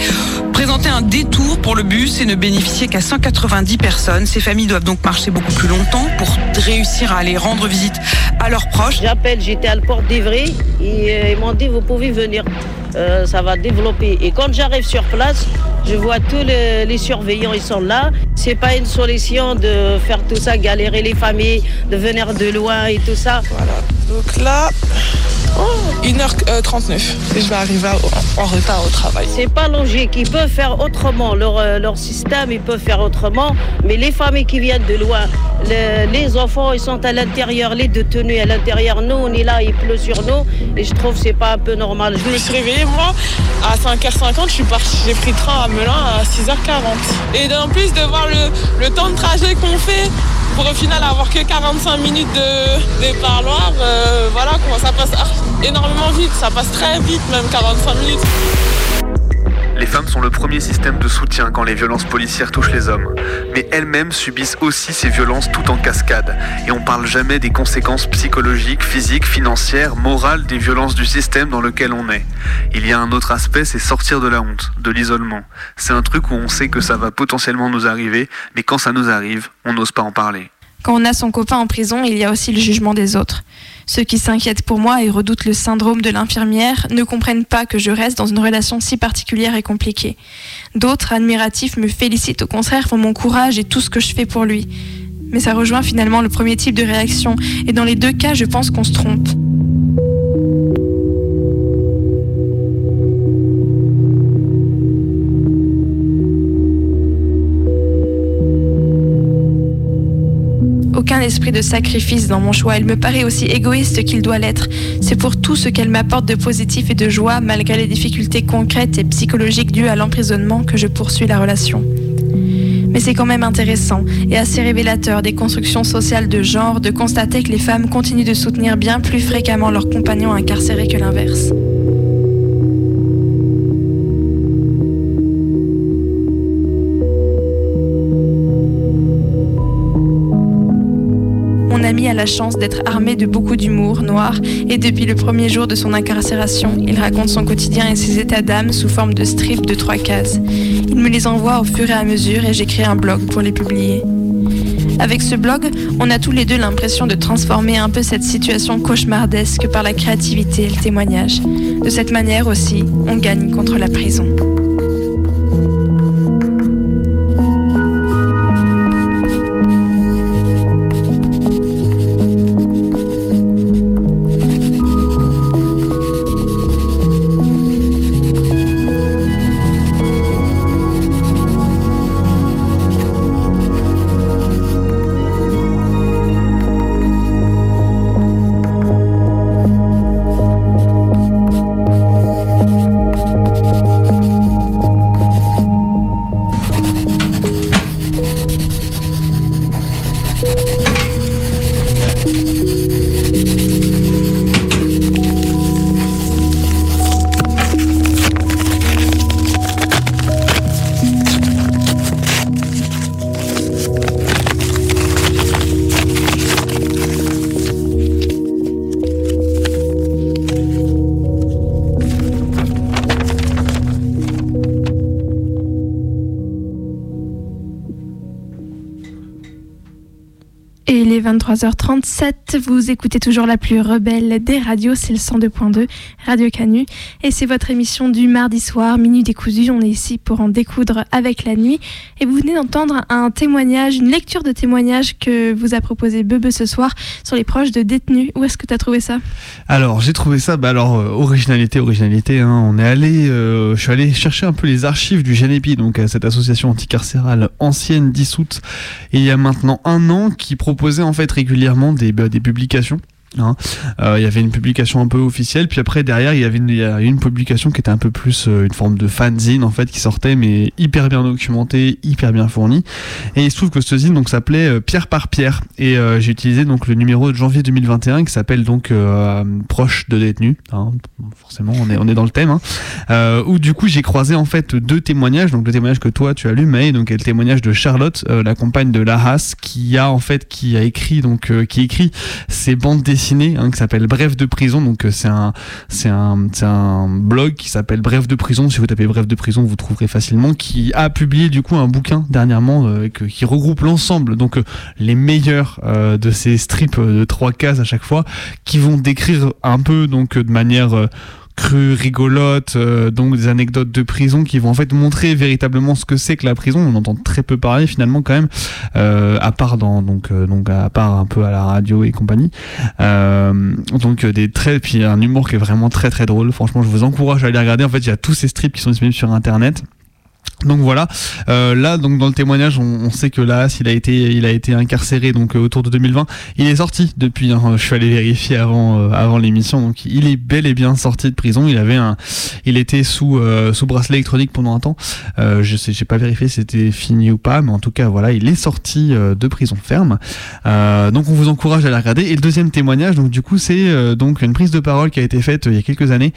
S22: présentait un détour pour le bus et ne bénéficiait qu'à 190 personnes. Ces familles doivent donc marcher beaucoup plus longtemps pour réussir à aller rendre visite à leurs proches.
S23: J'appelle, j'étais à la porte d'Ivry et euh, ils m'ont dit vous pouvez venir. Euh, ça va développer. Et quand j'arrive sur place, je vois tous les, surveillants, ils sont là. C'est pas une solution de faire tout ça, galérer les familles, de venir de loin et tout ça.
S24: Voilà. Donc là, 1h39 et je vais arriver en, retard au travail.
S23: C'est pas logique. Ils peuvent faire autrement. Leur, euh, leur système, ils peuvent faire autrement. Mais les familles qui viennent de loin, les enfants, ils sont à l'intérieur, les détenus à l'intérieur. Nous, on est là, il pleut sur nous. Et je trouve que c'est pas un peu normal.
S24: Je me suis réveillée, moi, à 5h50. Je suis partie, j'ai pris le train à Melun à 6h40. Et en plus de voir le, le temps de trajet qu'on fait, pour au final avoir que 45 minutes de, de parloir, euh, voilà comment ça passe? Énormément vite, ça passe très vite, même 45 minutes.
S6: Les femmes sont le premier système de soutien quand les violences policières touchent les hommes. Mais elles-mêmes subissent aussi ces violences tout en cascade. Et on parle jamais des conséquences psychologiques, physiques, financières, morales des violences du système dans lequel on est. Il y a un autre aspect, c'est sortir de la honte, de l'isolement. C'est un truc où on sait que ça va potentiellement nous arriver, mais quand ça nous arrive, on n'ose pas en parler.
S5: Quand on a son copain en prison, il y a aussi le jugement des autres. Ceux qui s'inquiètent pour moi et redoutent le syndrome de l'infirmière ne comprennent pas que je reste dans une relation si particulière et compliquée. D'autres, admiratifs, me félicitent au contraire pour mon courage et tout ce que je fais pour lui. Mais ça rejoint finalement le premier type de réaction, et dans les deux cas, je pense qu'on se trompe. L'esprit de sacrifice dans mon choix. Elle me paraît aussi égoïste qu'il doit l'être. C'est pour tout ce qu'elle m'apporte de positif et de joie, malgré les difficultés concrètes et psychologiques dues à l'emprisonnement, que je poursuis la relation. Mais c'est quand même intéressant et assez révélateur des constructions sociales de genre de constater que les femmes continuent de soutenir bien plus fréquemment leurs compagnons incarcérés que l'inverse. La chance d'être armé de beaucoup d'humour noir et depuis le premier jour de son incarcération, il raconte son quotidien et ses états d'âme sous forme de strips de trois cases. Il me les envoie au fur et à mesure et j'écris un blog pour les publier. Avec ce blog, on a tous les deux l'impression de transformer un peu cette situation cauchemardesque par la créativité et le témoignage. De cette manière aussi, on gagne contre la prison. 23h37, vous écoutez toujours la plus rebelle des radios, c'est le 102.2, Radio Canu. Et c'est votre émission du mardi soir, Minuit décousu. On est ici pour en découdre avec la nuit. Et vous venez d'entendre un témoignage, une lecture de témoignage que vous a proposé Bebe ce soir sur les proches de détenus. Où est-ce que tu as trouvé ça?
S6: Alors j'ai trouvé ça, bah alors euh, originalité, originalité. Hein, on est allé, euh, je suis allé chercher un peu les archives du GENEPI, donc cette association anticarcérale ancienne dissoute il y a maintenant un an, qui proposait en fait régulièrement des, bah, publications. Hein. Euh, Il y avait une publication un peu officielle, puis après derrière il y avait une, y a une publication qui était un peu plus euh, une forme de fanzine en fait qui sortait, mais hyper bien documentée, hyper bien fournie. Et il se trouve que ce zine donc s'appelait euh, Pierre par Pierre, et euh, j'ai utilisé donc le numéro de janvier 2021 qui s'appelle donc proche de détenus. hein. Forcément, on est on est dans le thème. Hein. Où du coup j'ai croisé en fait deux témoignages, donc deux témoignages que toi tu as lu, mais donc et le témoignage de Charlotte, la compagne de Lahas, qui a en fait qui a écrit donc qui écrit ces bandes dessinées hein, qui s'appelle Bref de prison. Donc euh, c'est un c'est un c'est un blog qui s'appelle Bref de prison. Si vous tapez Bref de prison, vous trouverez facilement. Qui a publié du coup un bouquin dernièrement euh, qui regroupe l'ensemble donc euh, les meilleurs de ces strips de trois cases à chaque fois, qui vont décrire un peu donc de manière euh, crue, rigolote, euh, donc des anecdotes de prison qui vont en fait montrer véritablement ce que c'est que la prison. On entend très peu parler finalement quand même, euh, à part dans donc euh, donc à part un peu à la radio et compagnie. Euh, donc des traits puis un humour qui est vraiment très très drôle. Franchement, je vous encourage à aller regarder. En fait, il y a tous ces strips qui sont disponibles sur internet. Donc voilà, euh, là donc dans le témoignage, on, sait que là, il a été, il a été incarcéré donc euh, autour de 2020. Il est sorti depuis. hein, je suis allé vérifier avant, euh, avant l'émission. Donc il est bel et bien sorti de prison. Il avait un, il était sous, sous bracelet électronique pendant un temps. Je sais, j'ai pas vérifié si c'était fini ou pas, mais en tout cas voilà, il est sorti de prison ferme. Donc on vous encourage à la regarder. Et le deuxième témoignage, donc du coup, c'est donc une prise de parole qui a été faite il y a quelques années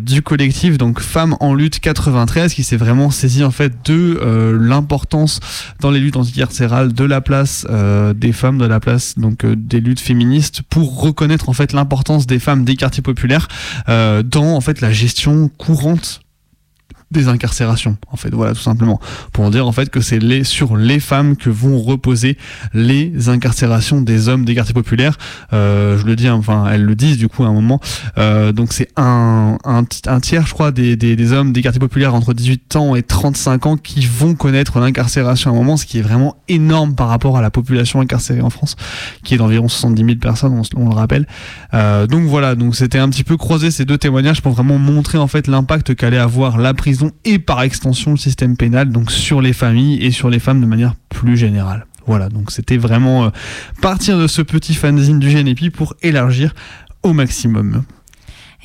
S6: du collectif donc Femmes en lutte 93 qui s'est vraiment saisi en fait de euh, l'importance dans les luttes anticarcérales de la place euh, des femmes, de la place donc euh, des luttes féministes pour reconnaître en fait l'importance des femmes des quartiers populaires dans en fait la gestion courante des incarcérations en fait voilà tout simplement. Pour dire en fait que c'est les sur les femmes que vont reposer les incarcérations des hommes des quartiers populaires. Euh, je le dis enfin elles le disent du coup à un moment. Euh, donc c'est un, un, tiers je crois des, des, des hommes des quartiers populaires entre 18 ans et 35 ans qui vont connaître l'incarcération à un moment ce qui est vraiment énorme par rapport à la population incarcérée en France qui est d'environ 70 000 personnes on, on le rappelle. Euh, donc voilà, donc c'était un petit peu croiser ces deux témoignages pour vraiment montrer en fait l'impact qu'allait avoir la prison et par extension le système pénal donc sur les familles et sur les femmes de manière plus générale. Voilà, donc c'était vraiment euh, partir de ce petit fanzine du GNP pour élargir au maximum.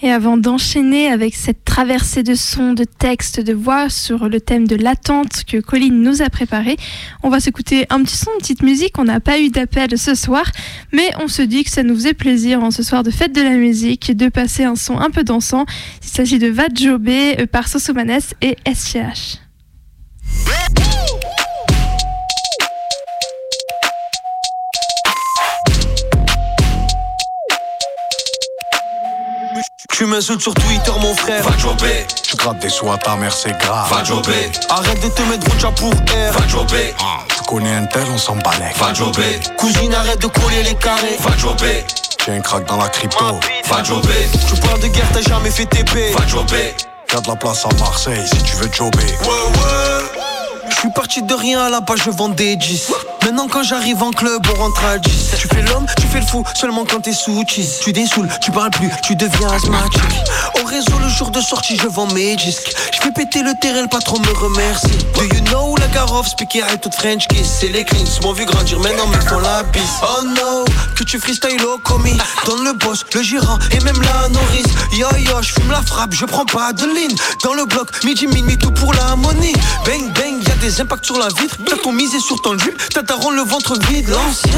S5: Et avant d'enchaîner avec cette traversée de sons, de textes, de voix sur le thème de l'attente que Colline nous a préparé, on va s'écouter un petit son, une petite musique. On n'a pas eu d'appel ce soir, mais on se dit que ça nous faisait plaisir en ce soir de fête de la musique de passer un son un peu dansant. Il s'agit de Vajobé euh, par Sosomanes et SCH.
S25: Tu m'insultes sur Twitter, mon frère.
S26: Va jobber. Tu grattes des sous à ta mère, c'est grave. Va jobber.
S25: Arrête de te mettre rouge pour air.
S26: Va jobber. Tu connais un tel, on s'en. Va jobber.
S25: Cousine, arrête de coller les carrés.
S26: Va jobber. J'ai un crack dans la crypto. Va jobber.
S25: Tu parles de guerre, t'as jamais fait TP.
S26: Va jobber. Y'a de la place à Marseille si tu veux jobber.
S25: Ouais, ouais. Je suis parti de rien à la base, je vends des 10. Maintenant quand j'arrive en club, on rentre à 10. Tu fais l'homme, tu fais le fou, seulement quand t'es sous cheese. Tu dessoules, tu parles plus, tu deviens asthmatique. Au réseau, le jour de sortie, je vends mes disques. Je fais péter le terrain, le patron me remercie. Do you know la Garof, speaker et toute French kiss? C'est les cleans, m'ont vu grandir, maintenant me font la bise. Oh no, que tu freestyle au commis. Donne le boss, le gérant et même la nourrice. Yo yo, je fume la frappe, je prends pas de ligne. Dans le bloc, midi, minuit, tout pour la money. Bang bang, y'a des impacts sur la vitre. T'as ton misé sur ton drip, t'as ta rend le ventre vide, l'ancien.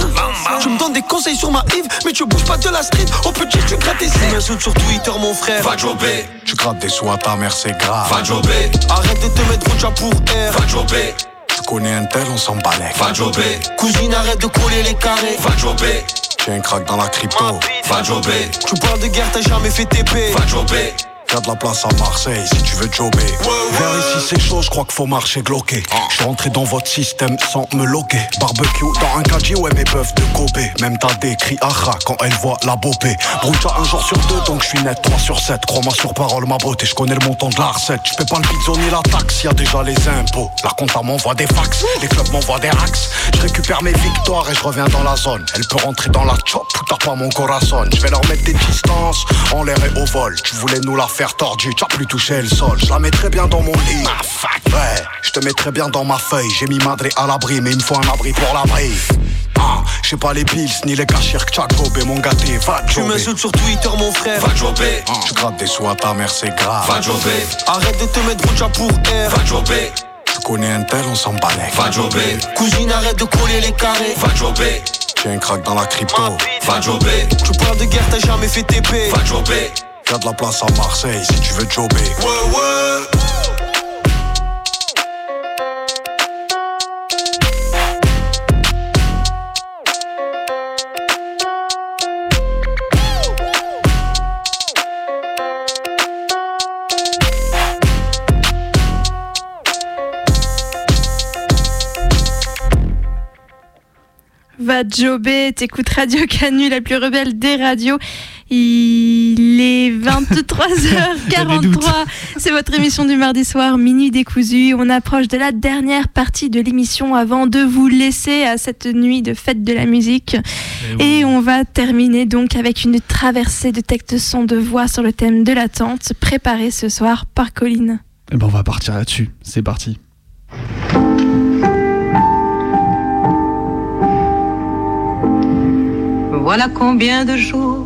S25: Tu me donnes des conseils sur ma Yves, mais tu bouges pas de la street. Au petit, tu grattes tes Tu m'insultes sur Twitter, mon frère.
S26: Va jobber. Tu grattes des sous à ta mère, c'est grave. Va jobber.
S25: Arrête de te mettre rouge pour air.
S26: Va jobber. Tu connais un tel, on s'en balèque. Va jobber.
S25: Cousine, arrête de coller les carrés.
S26: Va jobber. J'ai un crack dans la crypto. Va jobber.
S25: Tu parles de guerre, t'as jamais fait TP.
S26: Va jobber. Y'a de la place à Marseille si tu veux jobber. Vers ici c'est chaud, je crois qu'il faut marcher bloqué. Je suis rentré dans votre système sans me loquer. Barbecue dans un caddie, ouais mes bœufs de Kobe. Même t'as des cris aha quand elle voit la bopée. Broucha un jour sur deux, donc je suis net 3 sur 7. Crois-moi sur parole, ma beauté, je connais le montant de la recette. Je fais pas le pizzo ni la taxe, y'a déjà les impôts. La compta m'envoie des fax, les clubs m'envoient des racks. Je récupère mes victoires et je reviens dans la zone. Elle peut rentrer dans la chop, t'as pas mon corazon. Je vais leur mettre des distances en l'air et au vol. Tu voulais nous la faire tordue, t'as plus touché le sol. Je la mettrais bien dans mon lit. Ah, fuck. Ouais, je te mettrais bien dans ma feuille. J'ai mis madré à l'abri, mais il me faut un abri pour l'abri. Ah, j'ai pas les pills ni les cachir que et mon gâté. Va
S25: Tu m'insultes sur Twitter, mon frère.
S26: Va jobber. Tu grattes des sous à ta mère, c'est grave. Va jobber.
S25: Arrête de te mettre rouge pour air.
S26: Va jobber. Tu connais un tel, on s'en balèque. Va jobber.
S25: Cousine, arrête de coller les carrés.
S26: Va jobber. J'ai un crack dans la crypto. Va jobber.
S25: Tu parles de guerre, t'as jamais fait TP.
S26: Va jobber. Y'a de la place à Marseille si tu veux jobber.
S5: Va jobber, t'écoutes Radio Canu, la plus rebelle des radios. Il est [LAUGHS] 23h43. C'est votre émission du mardi soir, Minuit décousu. On approche de la dernière partie de l'émission avant de vous laisser à cette nuit de fête de la musique. Et on va terminer donc avec une traversée de textes son de voix sur le thème de l'attente, préparée ce soir par Colline.
S6: Et ben on va partir là-dessus. C'est parti.
S27: Voilà combien de jours,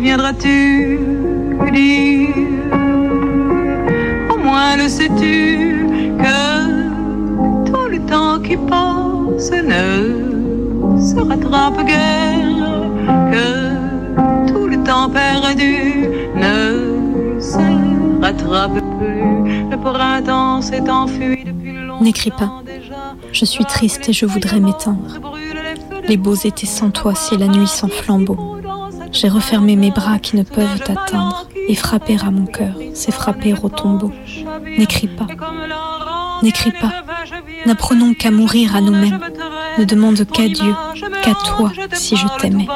S27: Reviendras-tu Dis, au moins le sais-tu que tout le temps qui passe ne se rattrape guère, que tout le temps perdu ne se rattrape plus. Le printemps s'est enfui depuis longtemps.
S28: N'écris pas. Je suis triste et je voudrais m'éteindre. Les beaux étaient sans toi si la nuit sans flambeau. J'ai refermé mes bras qui ne peuvent t'atteindre et frapper à mon cœur, c'est frapper au tombeau. N'écris pas. N'écris pas. N'apprenons qu'à mourir à nous-mêmes. Ne demande qu'à Dieu, qu'à toi, si je t'aimais.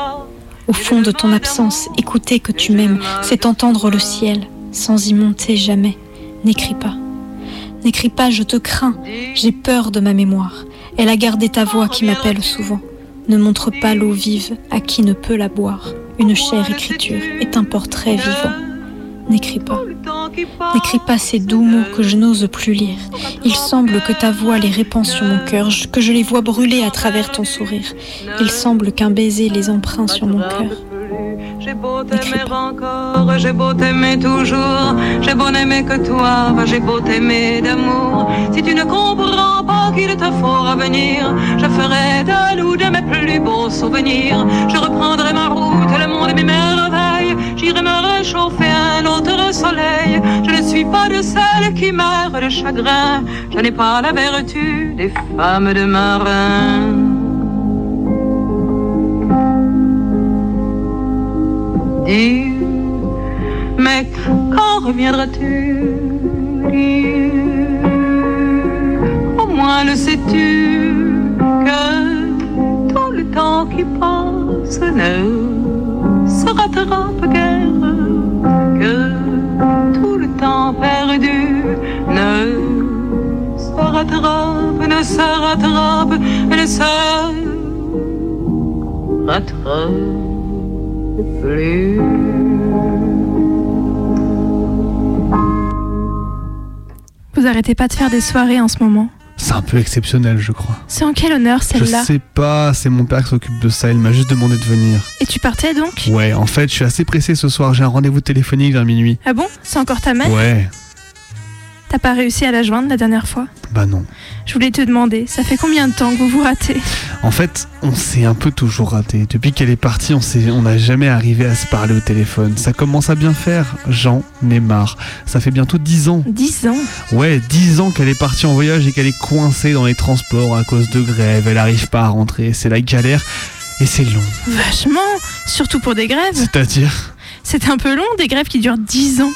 S28: Au fond de ton absence, écouter que tu m'aimes, c'est entendre le ciel, sans y monter jamais. N'écris pas. N'écris pas, je te crains. J'ai peur de ma mémoire. Elle a gardé ta voix qui m'appelle souvent. Ne montre pas l'eau vive à qui ne peut la boire. Une chère écriture est un portrait vivant. N'écris pas. N'écris pas ces doux mots que je n'ose plus lire. Il semble que ta voix les répand sur mon cœur, que je les vois brûler à travers ton sourire. Il semble qu'un baiser les empreint sur mon cœur.
S27: J'ai beau t'aimer encore, j'ai beau t'aimer toujours, j'ai beau n'aimer que toi, j'ai beau t'aimer d'amour. Si tu ne comprends pas qu'il te faut revenir, je ferai de nous de mes plus beaux souvenirs. Je reprendrai ma route, monde mes merveilles, j'irai me réchauffer un autre soleil. Je ne suis pas de celles qui meurent de chagrin, je n'ai pas la vertu des femmes de marin. Dis, mais quand reviendras-tu? Au moins le sais-tu que tout le temps qui passe ne rattrape guère, que tout le temps perdu ne se rattrape, ne se rattrape, ne se rattrape plus.
S5: Vous arrêtez pas de faire des soirées en ce moment.
S6: C'est un peu exceptionnel, je crois.
S5: C'est en quel honneur
S6: Je
S5: celle-là
S6: sais pas, c'est mon père qui s'occupe de ça, il m'a juste demandé de venir.
S5: Et tu partais donc
S6: Ouais, en fait, je suis assez pressé ce soir, j'ai un rendez-vous téléphonique vers minuit.
S5: Ah bon? C'est encore ta mère?
S6: Ouais,
S5: T'as pas réussi à la joindre la dernière fois?
S6: Bah non.
S5: Je voulais te demander, ça fait combien de temps que vous vous ratez?
S6: En fait, on s'est un peu toujours raté. Depuis qu'elle est partie, on s'est, on n'a jamais arrivé à se parler au téléphone. Ça commence à bien faire. Ai marre. Ça fait bientôt 10 ans.
S5: 10 ans?
S6: Ouais, 10 ans qu'elle est partie en voyage et qu'elle est coincée dans les transports à cause de grève. Elle arrive pas à rentrer. C'est la galère. Et c'est long.
S5: Vachement Surtout pour des grèves
S6: C'est-à-dire?
S5: C'est un peu long, des grèves qui durent 10 ans.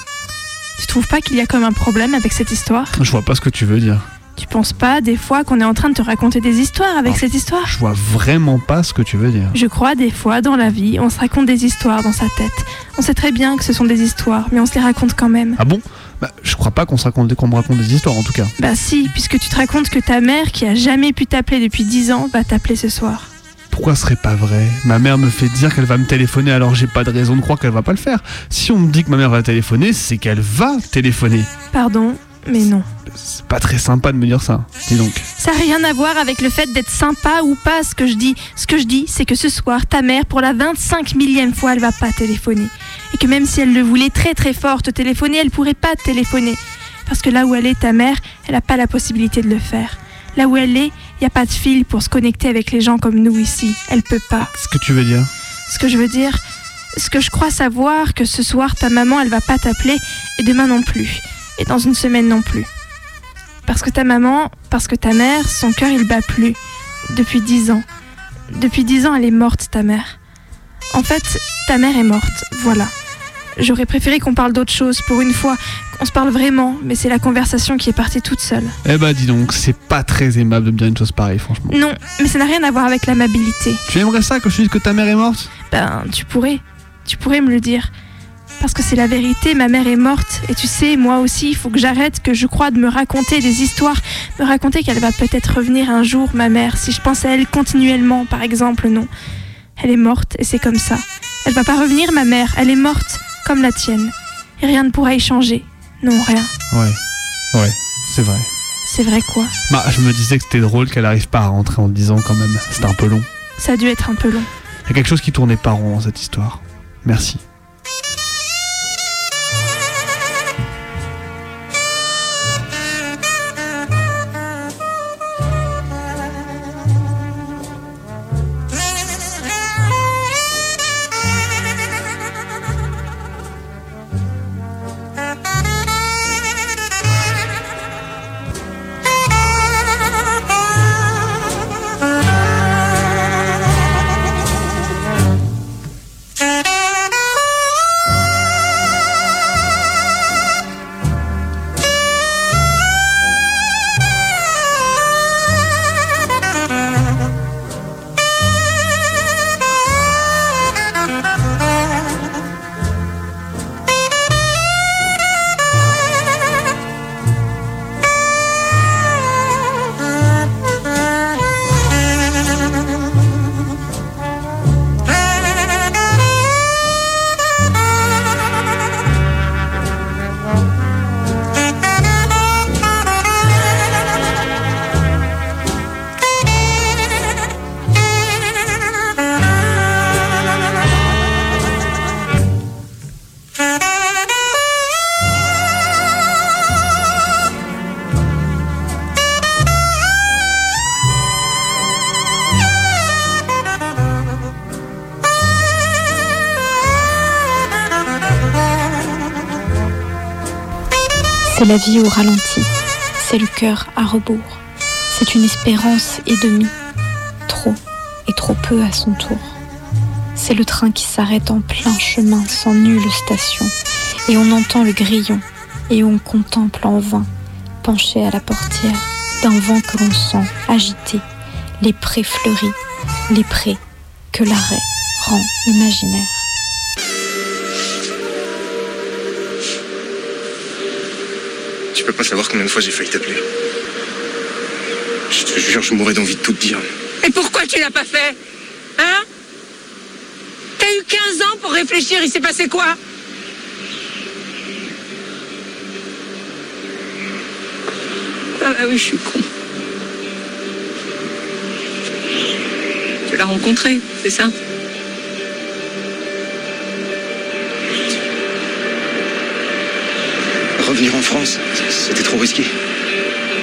S5: Tu trouves pas qu'il y a comme un problème avec cette histoire?
S6: Je vois pas ce que tu veux dire.
S5: Tu penses pas des fois qu'on est en train de te raconter des histoires avec
S6: Ah.
S5: cette histoire
S6: Je vois vraiment pas ce que tu veux dire.
S5: Je crois des fois dans la vie, on se raconte des histoires dans sa tête. On sait très bien que ce sont des histoires, mais on se les raconte quand même.
S6: Ah bon? Bah, je crois pas qu'on se raconte, qu'on me raconte des histoires en tout cas.
S5: Bah si, puisque tu te racontes que ta mère, qui a jamais pu t'appeler depuis 10 ans, va t'appeler ce soir.
S6: Pourquoi ce serait pas vrai? Ma mère me fait dire qu'elle va me téléphoner alors j'ai pas de raison de croire qu'elle va pas le faire. Si on me dit que ma mère va téléphoner, c'est qu'elle va téléphoner.
S5: Pardon, mais non.
S6: C'est pas très sympa de me dire ça. Dis donc.
S5: Ça n'a rien à voir avec le fait d'être sympa ou pas, ce que je dis. Ce que je dis, c'est que ce soir, ta mère, pour la 25 millième fois, elle va pas téléphoner. Et que même si elle le voulait très très fort te téléphoner, elle pourrait pas te téléphoner. Parce que là où elle est, ta mère, elle n'a pas la possibilité de le faire. Là où elle est, il n'y a pas de fil pour se connecter avec les gens comme nous ici. Elle peut pas.
S6: Ce que tu veux dire
S5: Ce que je veux dire, ce que je crois savoir, que ce soir, ta maman, elle va pas t'appeler, et demain non plus. Et dans une semaine non plus. Parce que ta maman, parce que ta mère, son cœur, il bat plus. Depuis dix ans. Depuis dix ans, elle est morte, ta mère. En fait, ta mère est morte, voilà. J'aurais préféré qu'on parle d'autre chose, pour une fois. On se parle vraiment, mais c'est la conversation qui est partie toute seule.
S6: Eh bah dis donc, c'est pas très aimable de me dire une chose pareille, franchement.
S5: Non, mais ça n'a rien à voir avec l'amabilité.
S6: Tu aimerais ça que je dise que ta mère est morte?
S5: Ben, tu pourrais. Tu pourrais me le dire. Parce que c'est la vérité, ma mère est morte. Et tu sais, moi aussi, il faut que j'arrête, que je crois de me raconter des histoires. Me raconter qu'elle va peut-être revenir un jour, ma mère, si je pense à elle continuellement, par exemple, non. Elle est morte, et c'est comme ça. Elle va pas revenir, ma mère. Elle est morte, comme la tienne. Et rien ne pourra y changer. Non, rien.
S6: Ouais. Ouais, c'est vrai.
S5: C'est vrai quoi?
S6: Bah, je me disais que c'était drôle qu'elle arrive pas à rentrer en 10 ans quand même. C'était un peu long.
S5: Ça a dû être un peu long.
S6: Il y a quelque chose qui tournait pas rond dans cette histoire. Merci.
S28: C'est la vie au ralenti, c'est le cœur à rebours, c'est une espérance et demie, trop et trop peu à son tour. C'est le train qui s'arrête en plein chemin sans nulle station, et on entend le grillon, et on contemple en vain, penché à la portière, d'un vent que l'on sent agité, les prés fleuris, les prés que l'arrêt rend imaginaire.
S29: Peux pas savoir combien de fois j'ai failli t'appeler. Je te jure, je mourrais d'envie de tout te dire.
S30: Et pourquoi tu l'as pas fait? Hein? T'as eu 15 ans pour réfléchir, il s'est passé quoi? Ah bah oui, je suis con. Tu l'as rencontré, c'est ça?
S29: Revenir en France, c'était trop risqué.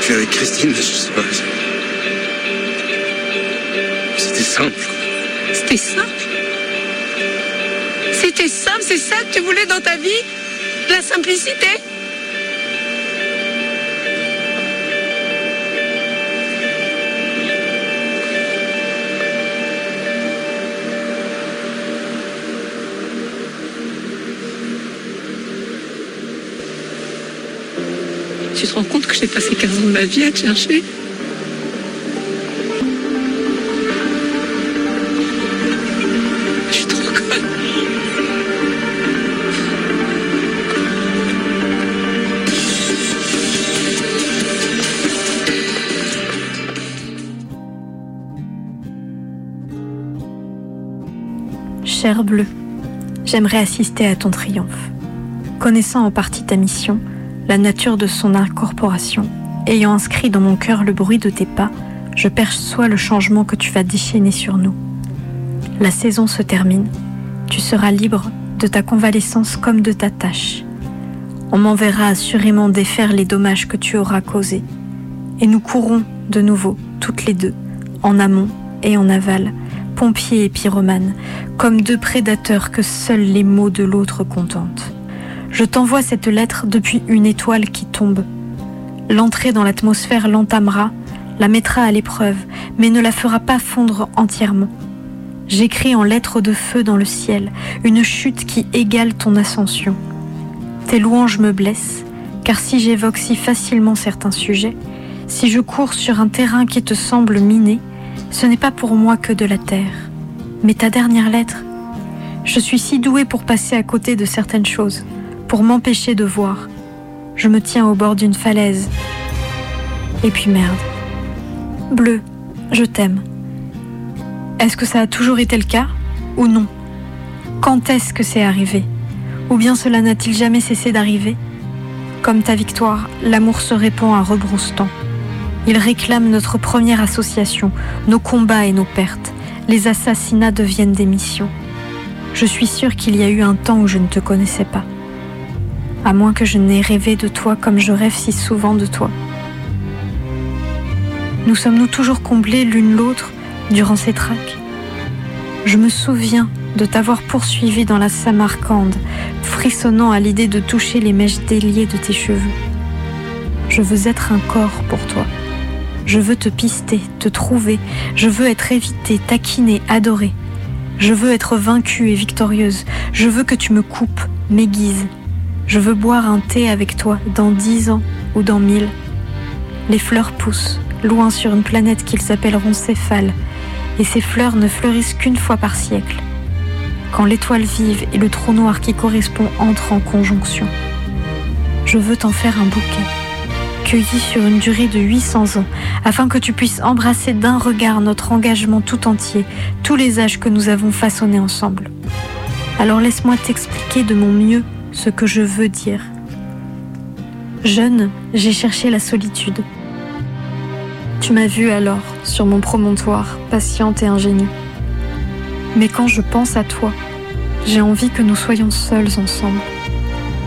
S29: Puis avec Christine, je sais pas. C'était simple.
S30: C'était simple? C'était simple, c'est ça que tu voulais dans ta vie? La simplicité? Tu te rends compte que j'ai passé 15 ans de ma vie à te chercher.
S28: Cher bleu, j'aimerais assister à ton triomphe. Connaissant en partie ta mission, la nature de son incorporation, ayant inscrit dans mon cœur le bruit de tes pas, je perçois le changement que tu vas déchaîner sur nous. La saison se termine, tu seras libre de ta convalescence comme de ta tâche. On m'enverra assurément défaire les dommages que tu auras causés. Et nous courrons de nouveau, toutes les deux, en amont et en aval, pompiers et pyromanes, comme deux prédateurs que seuls les mots de l'autre contentent. Je t'envoie cette lettre depuis une étoile qui tombe. L'entrée dans l'atmosphère l'entamera, la mettra à l'épreuve, mais ne la fera pas fondre entièrement. J'écris en lettres de feu dans le ciel une chute qui égale ton ascension. Tes louanges me blessent, car si j'évoque si facilement certains sujets, si je cours sur un terrain qui te semble miné, ce n'est pas pour moi que de la terre. Mais ta dernière lettre, je suis si douée pour passer à côté de certaines choses, pour m'empêcher de voir. Je me tiens au bord d'une falaise. Et puis merde. Bleu, je t'aime. Est-ce que ça a toujours été le cas ou non? Quand est-ce que c'est arrivé? Ou bien cela n'a-t-il jamais cessé d'arriver? Comme ta victoire, l'amour se répand à rebrousse-temps. Il réclame notre première association, nos combats et nos pertes. Les assassinats deviennent des missions. Je suis sûre qu'il y a eu un temps où je ne te connaissais pas. À moins que je n'ai rêvé de toi comme je rêve si souvent de toi. Nous sommes-nous toujours comblés l'une l'autre durant ces traques Je me souviens de t'avoir poursuivi dans la Samarcande, frissonnant à l'idée de toucher les mèches déliées de tes cheveux. Je veux être un corps pour toi. Je veux te pister, te trouver. Je veux être évitée, taquinée, adorée. Je veux être vaincue et victorieuse. Je veux que tu me coupes, m'aiguises. Je veux boire un thé avec toi dans dix ans ou dans mille. Les fleurs poussent, loin sur une planète qu'ils appelleront Céphale, et ces fleurs ne fleurissent qu'une fois par siècle, quand l'étoile vive et le trou noir qui correspond entrent en conjonction. Je veux t'en faire un bouquet, cueilli sur une durée de 800 ans, afin que tu puisses embrasser d'un regard notre engagement tout entier, tous les âges que nous avons façonnés ensemble. Alors laisse-moi t'expliquer de mon mieux ce que je veux dire. Jeune, j'ai cherché la solitude. Tu m'as vu alors, sur mon promontoire, patiente et ingénue. Mais quand je pense à toi, j'ai envie que nous soyons seuls ensemble.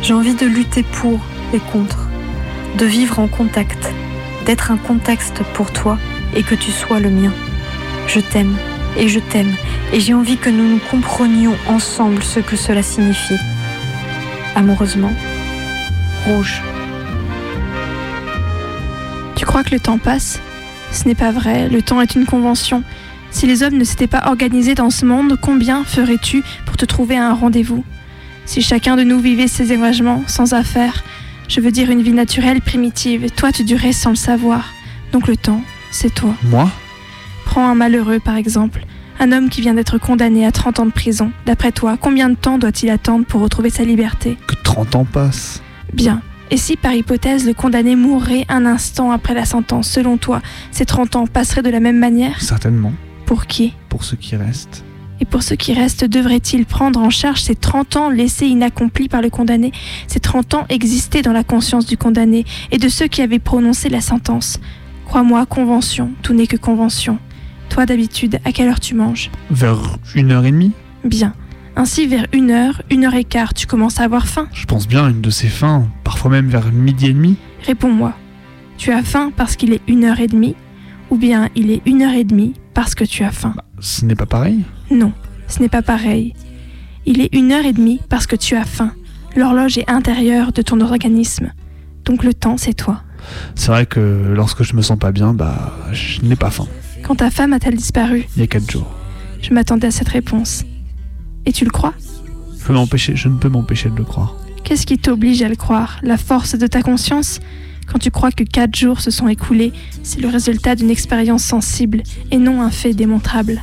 S28: J'ai envie de lutter pour et contre, de vivre en contact, d'être un contexte pour toi et que tu sois le mien. Je t'aime et je t'aime et j'ai envie que nous nous comprenions ensemble ce que cela signifie. Amoureusement, rouge.
S5: crois que le temps passe? Ce n'est pas vrai, le temps est une convention. Si les hommes ne s'étaient pas organisés dans ce monde, combien ferais-tu pour te trouver à un rendez-vous? Si chacun de nous vivait ses engagements, sans affaires, je veux dire une vie naturelle, primitive, toi tu durais sans le savoir. Donc le temps, c'est toi.
S6: Moi?
S5: Prends un malheureux par exemple, un homme qui vient d'être condamné à 30 ans de prison. D'après toi, combien de temps doit-il attendre pour retrouver sa liberté?
S6: Que 30 ans passent.
S5: Bien. Et si par hypothèse le condamné mourrait un instant après la sentence, selon toi, ces 30 ans passeraient de la même manière?
S6: Certainement.
S5: Pour qui?
S6: Pour ceux qui restent.
S5: Et pour ceux qui restent, devrait-il prendre en charge ces 30 ans laissés inaccomplis par le condamné? Ces 30 ans existaient dans la conscience du condamné et de ceux qui avaient prononcé la sentence. Crois-moi, convention, tout n'est que convention. Toi d'habitude, à quelle heure tu manges
S6: Vers une heure et demie
S5: Bien. Ainsi, vers une heure, une heure et quart, tu commences à avoir faim.
S6: Je pense bien à une de ces fins, parfois même vers midi et demi.
S5: Réponds-moi. Tu as faim parce qu'il est une heure et demie Ou bien il est une heure et demie parce que tu as faim?
S6: Ce n'est pas pareil
S5: Non, ce n'est pas pareil. Il est une heure et demie parce que tu as faim. L'horloge est intérieure de ton organisme. Donc le temps, c'est toi.
S6: C'est vrai que lorsque je me sens pas bien, bah, je n'ai pas faim.
S5: Quand ta femme a-t-elle disparu
S6: Il y a quatre jours.
S5: Je m'attendais à cette réponse. Et tu le crois
S6: Je, peux m'empêcher, je ne peux m'empêcher de le croire.
S5: Qu'est-ce qui t'oblige à le croire? La force de ta conscience? Quand tu crois que quatre jours se sont écoulés, c'est le résultat d'une expérience sensible et non un fait démontrable.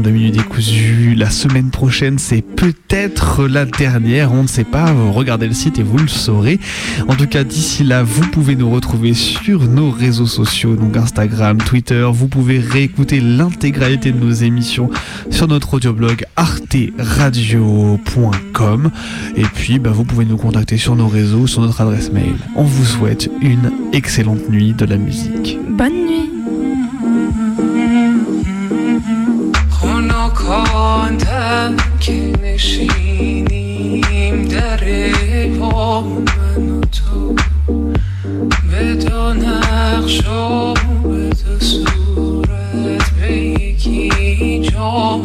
S6: De Minute Décousu. La semaine prochaine, c'est peut-être la dernière. On ne sait pas. Regardez le site et vous le saurez. En tout cas, d'ici là, vous pouvez nous retrouver sur nos réseaux sociaux, donc Instagram, Twitter. Vous pouvez réécouter l'intégralité de nos émissions sur notre audioblog arteradio.com. Et puis, bah, vous pouvez nous contacter sur nos réseaux, sur notre adresse mail. On vous souhaite une excellente nuit de la musique.
S5: Bonne nuit
S16: خنکاندم که نشینیم در پا من و تو. به دو نقش و به دو صورت به یکی جا.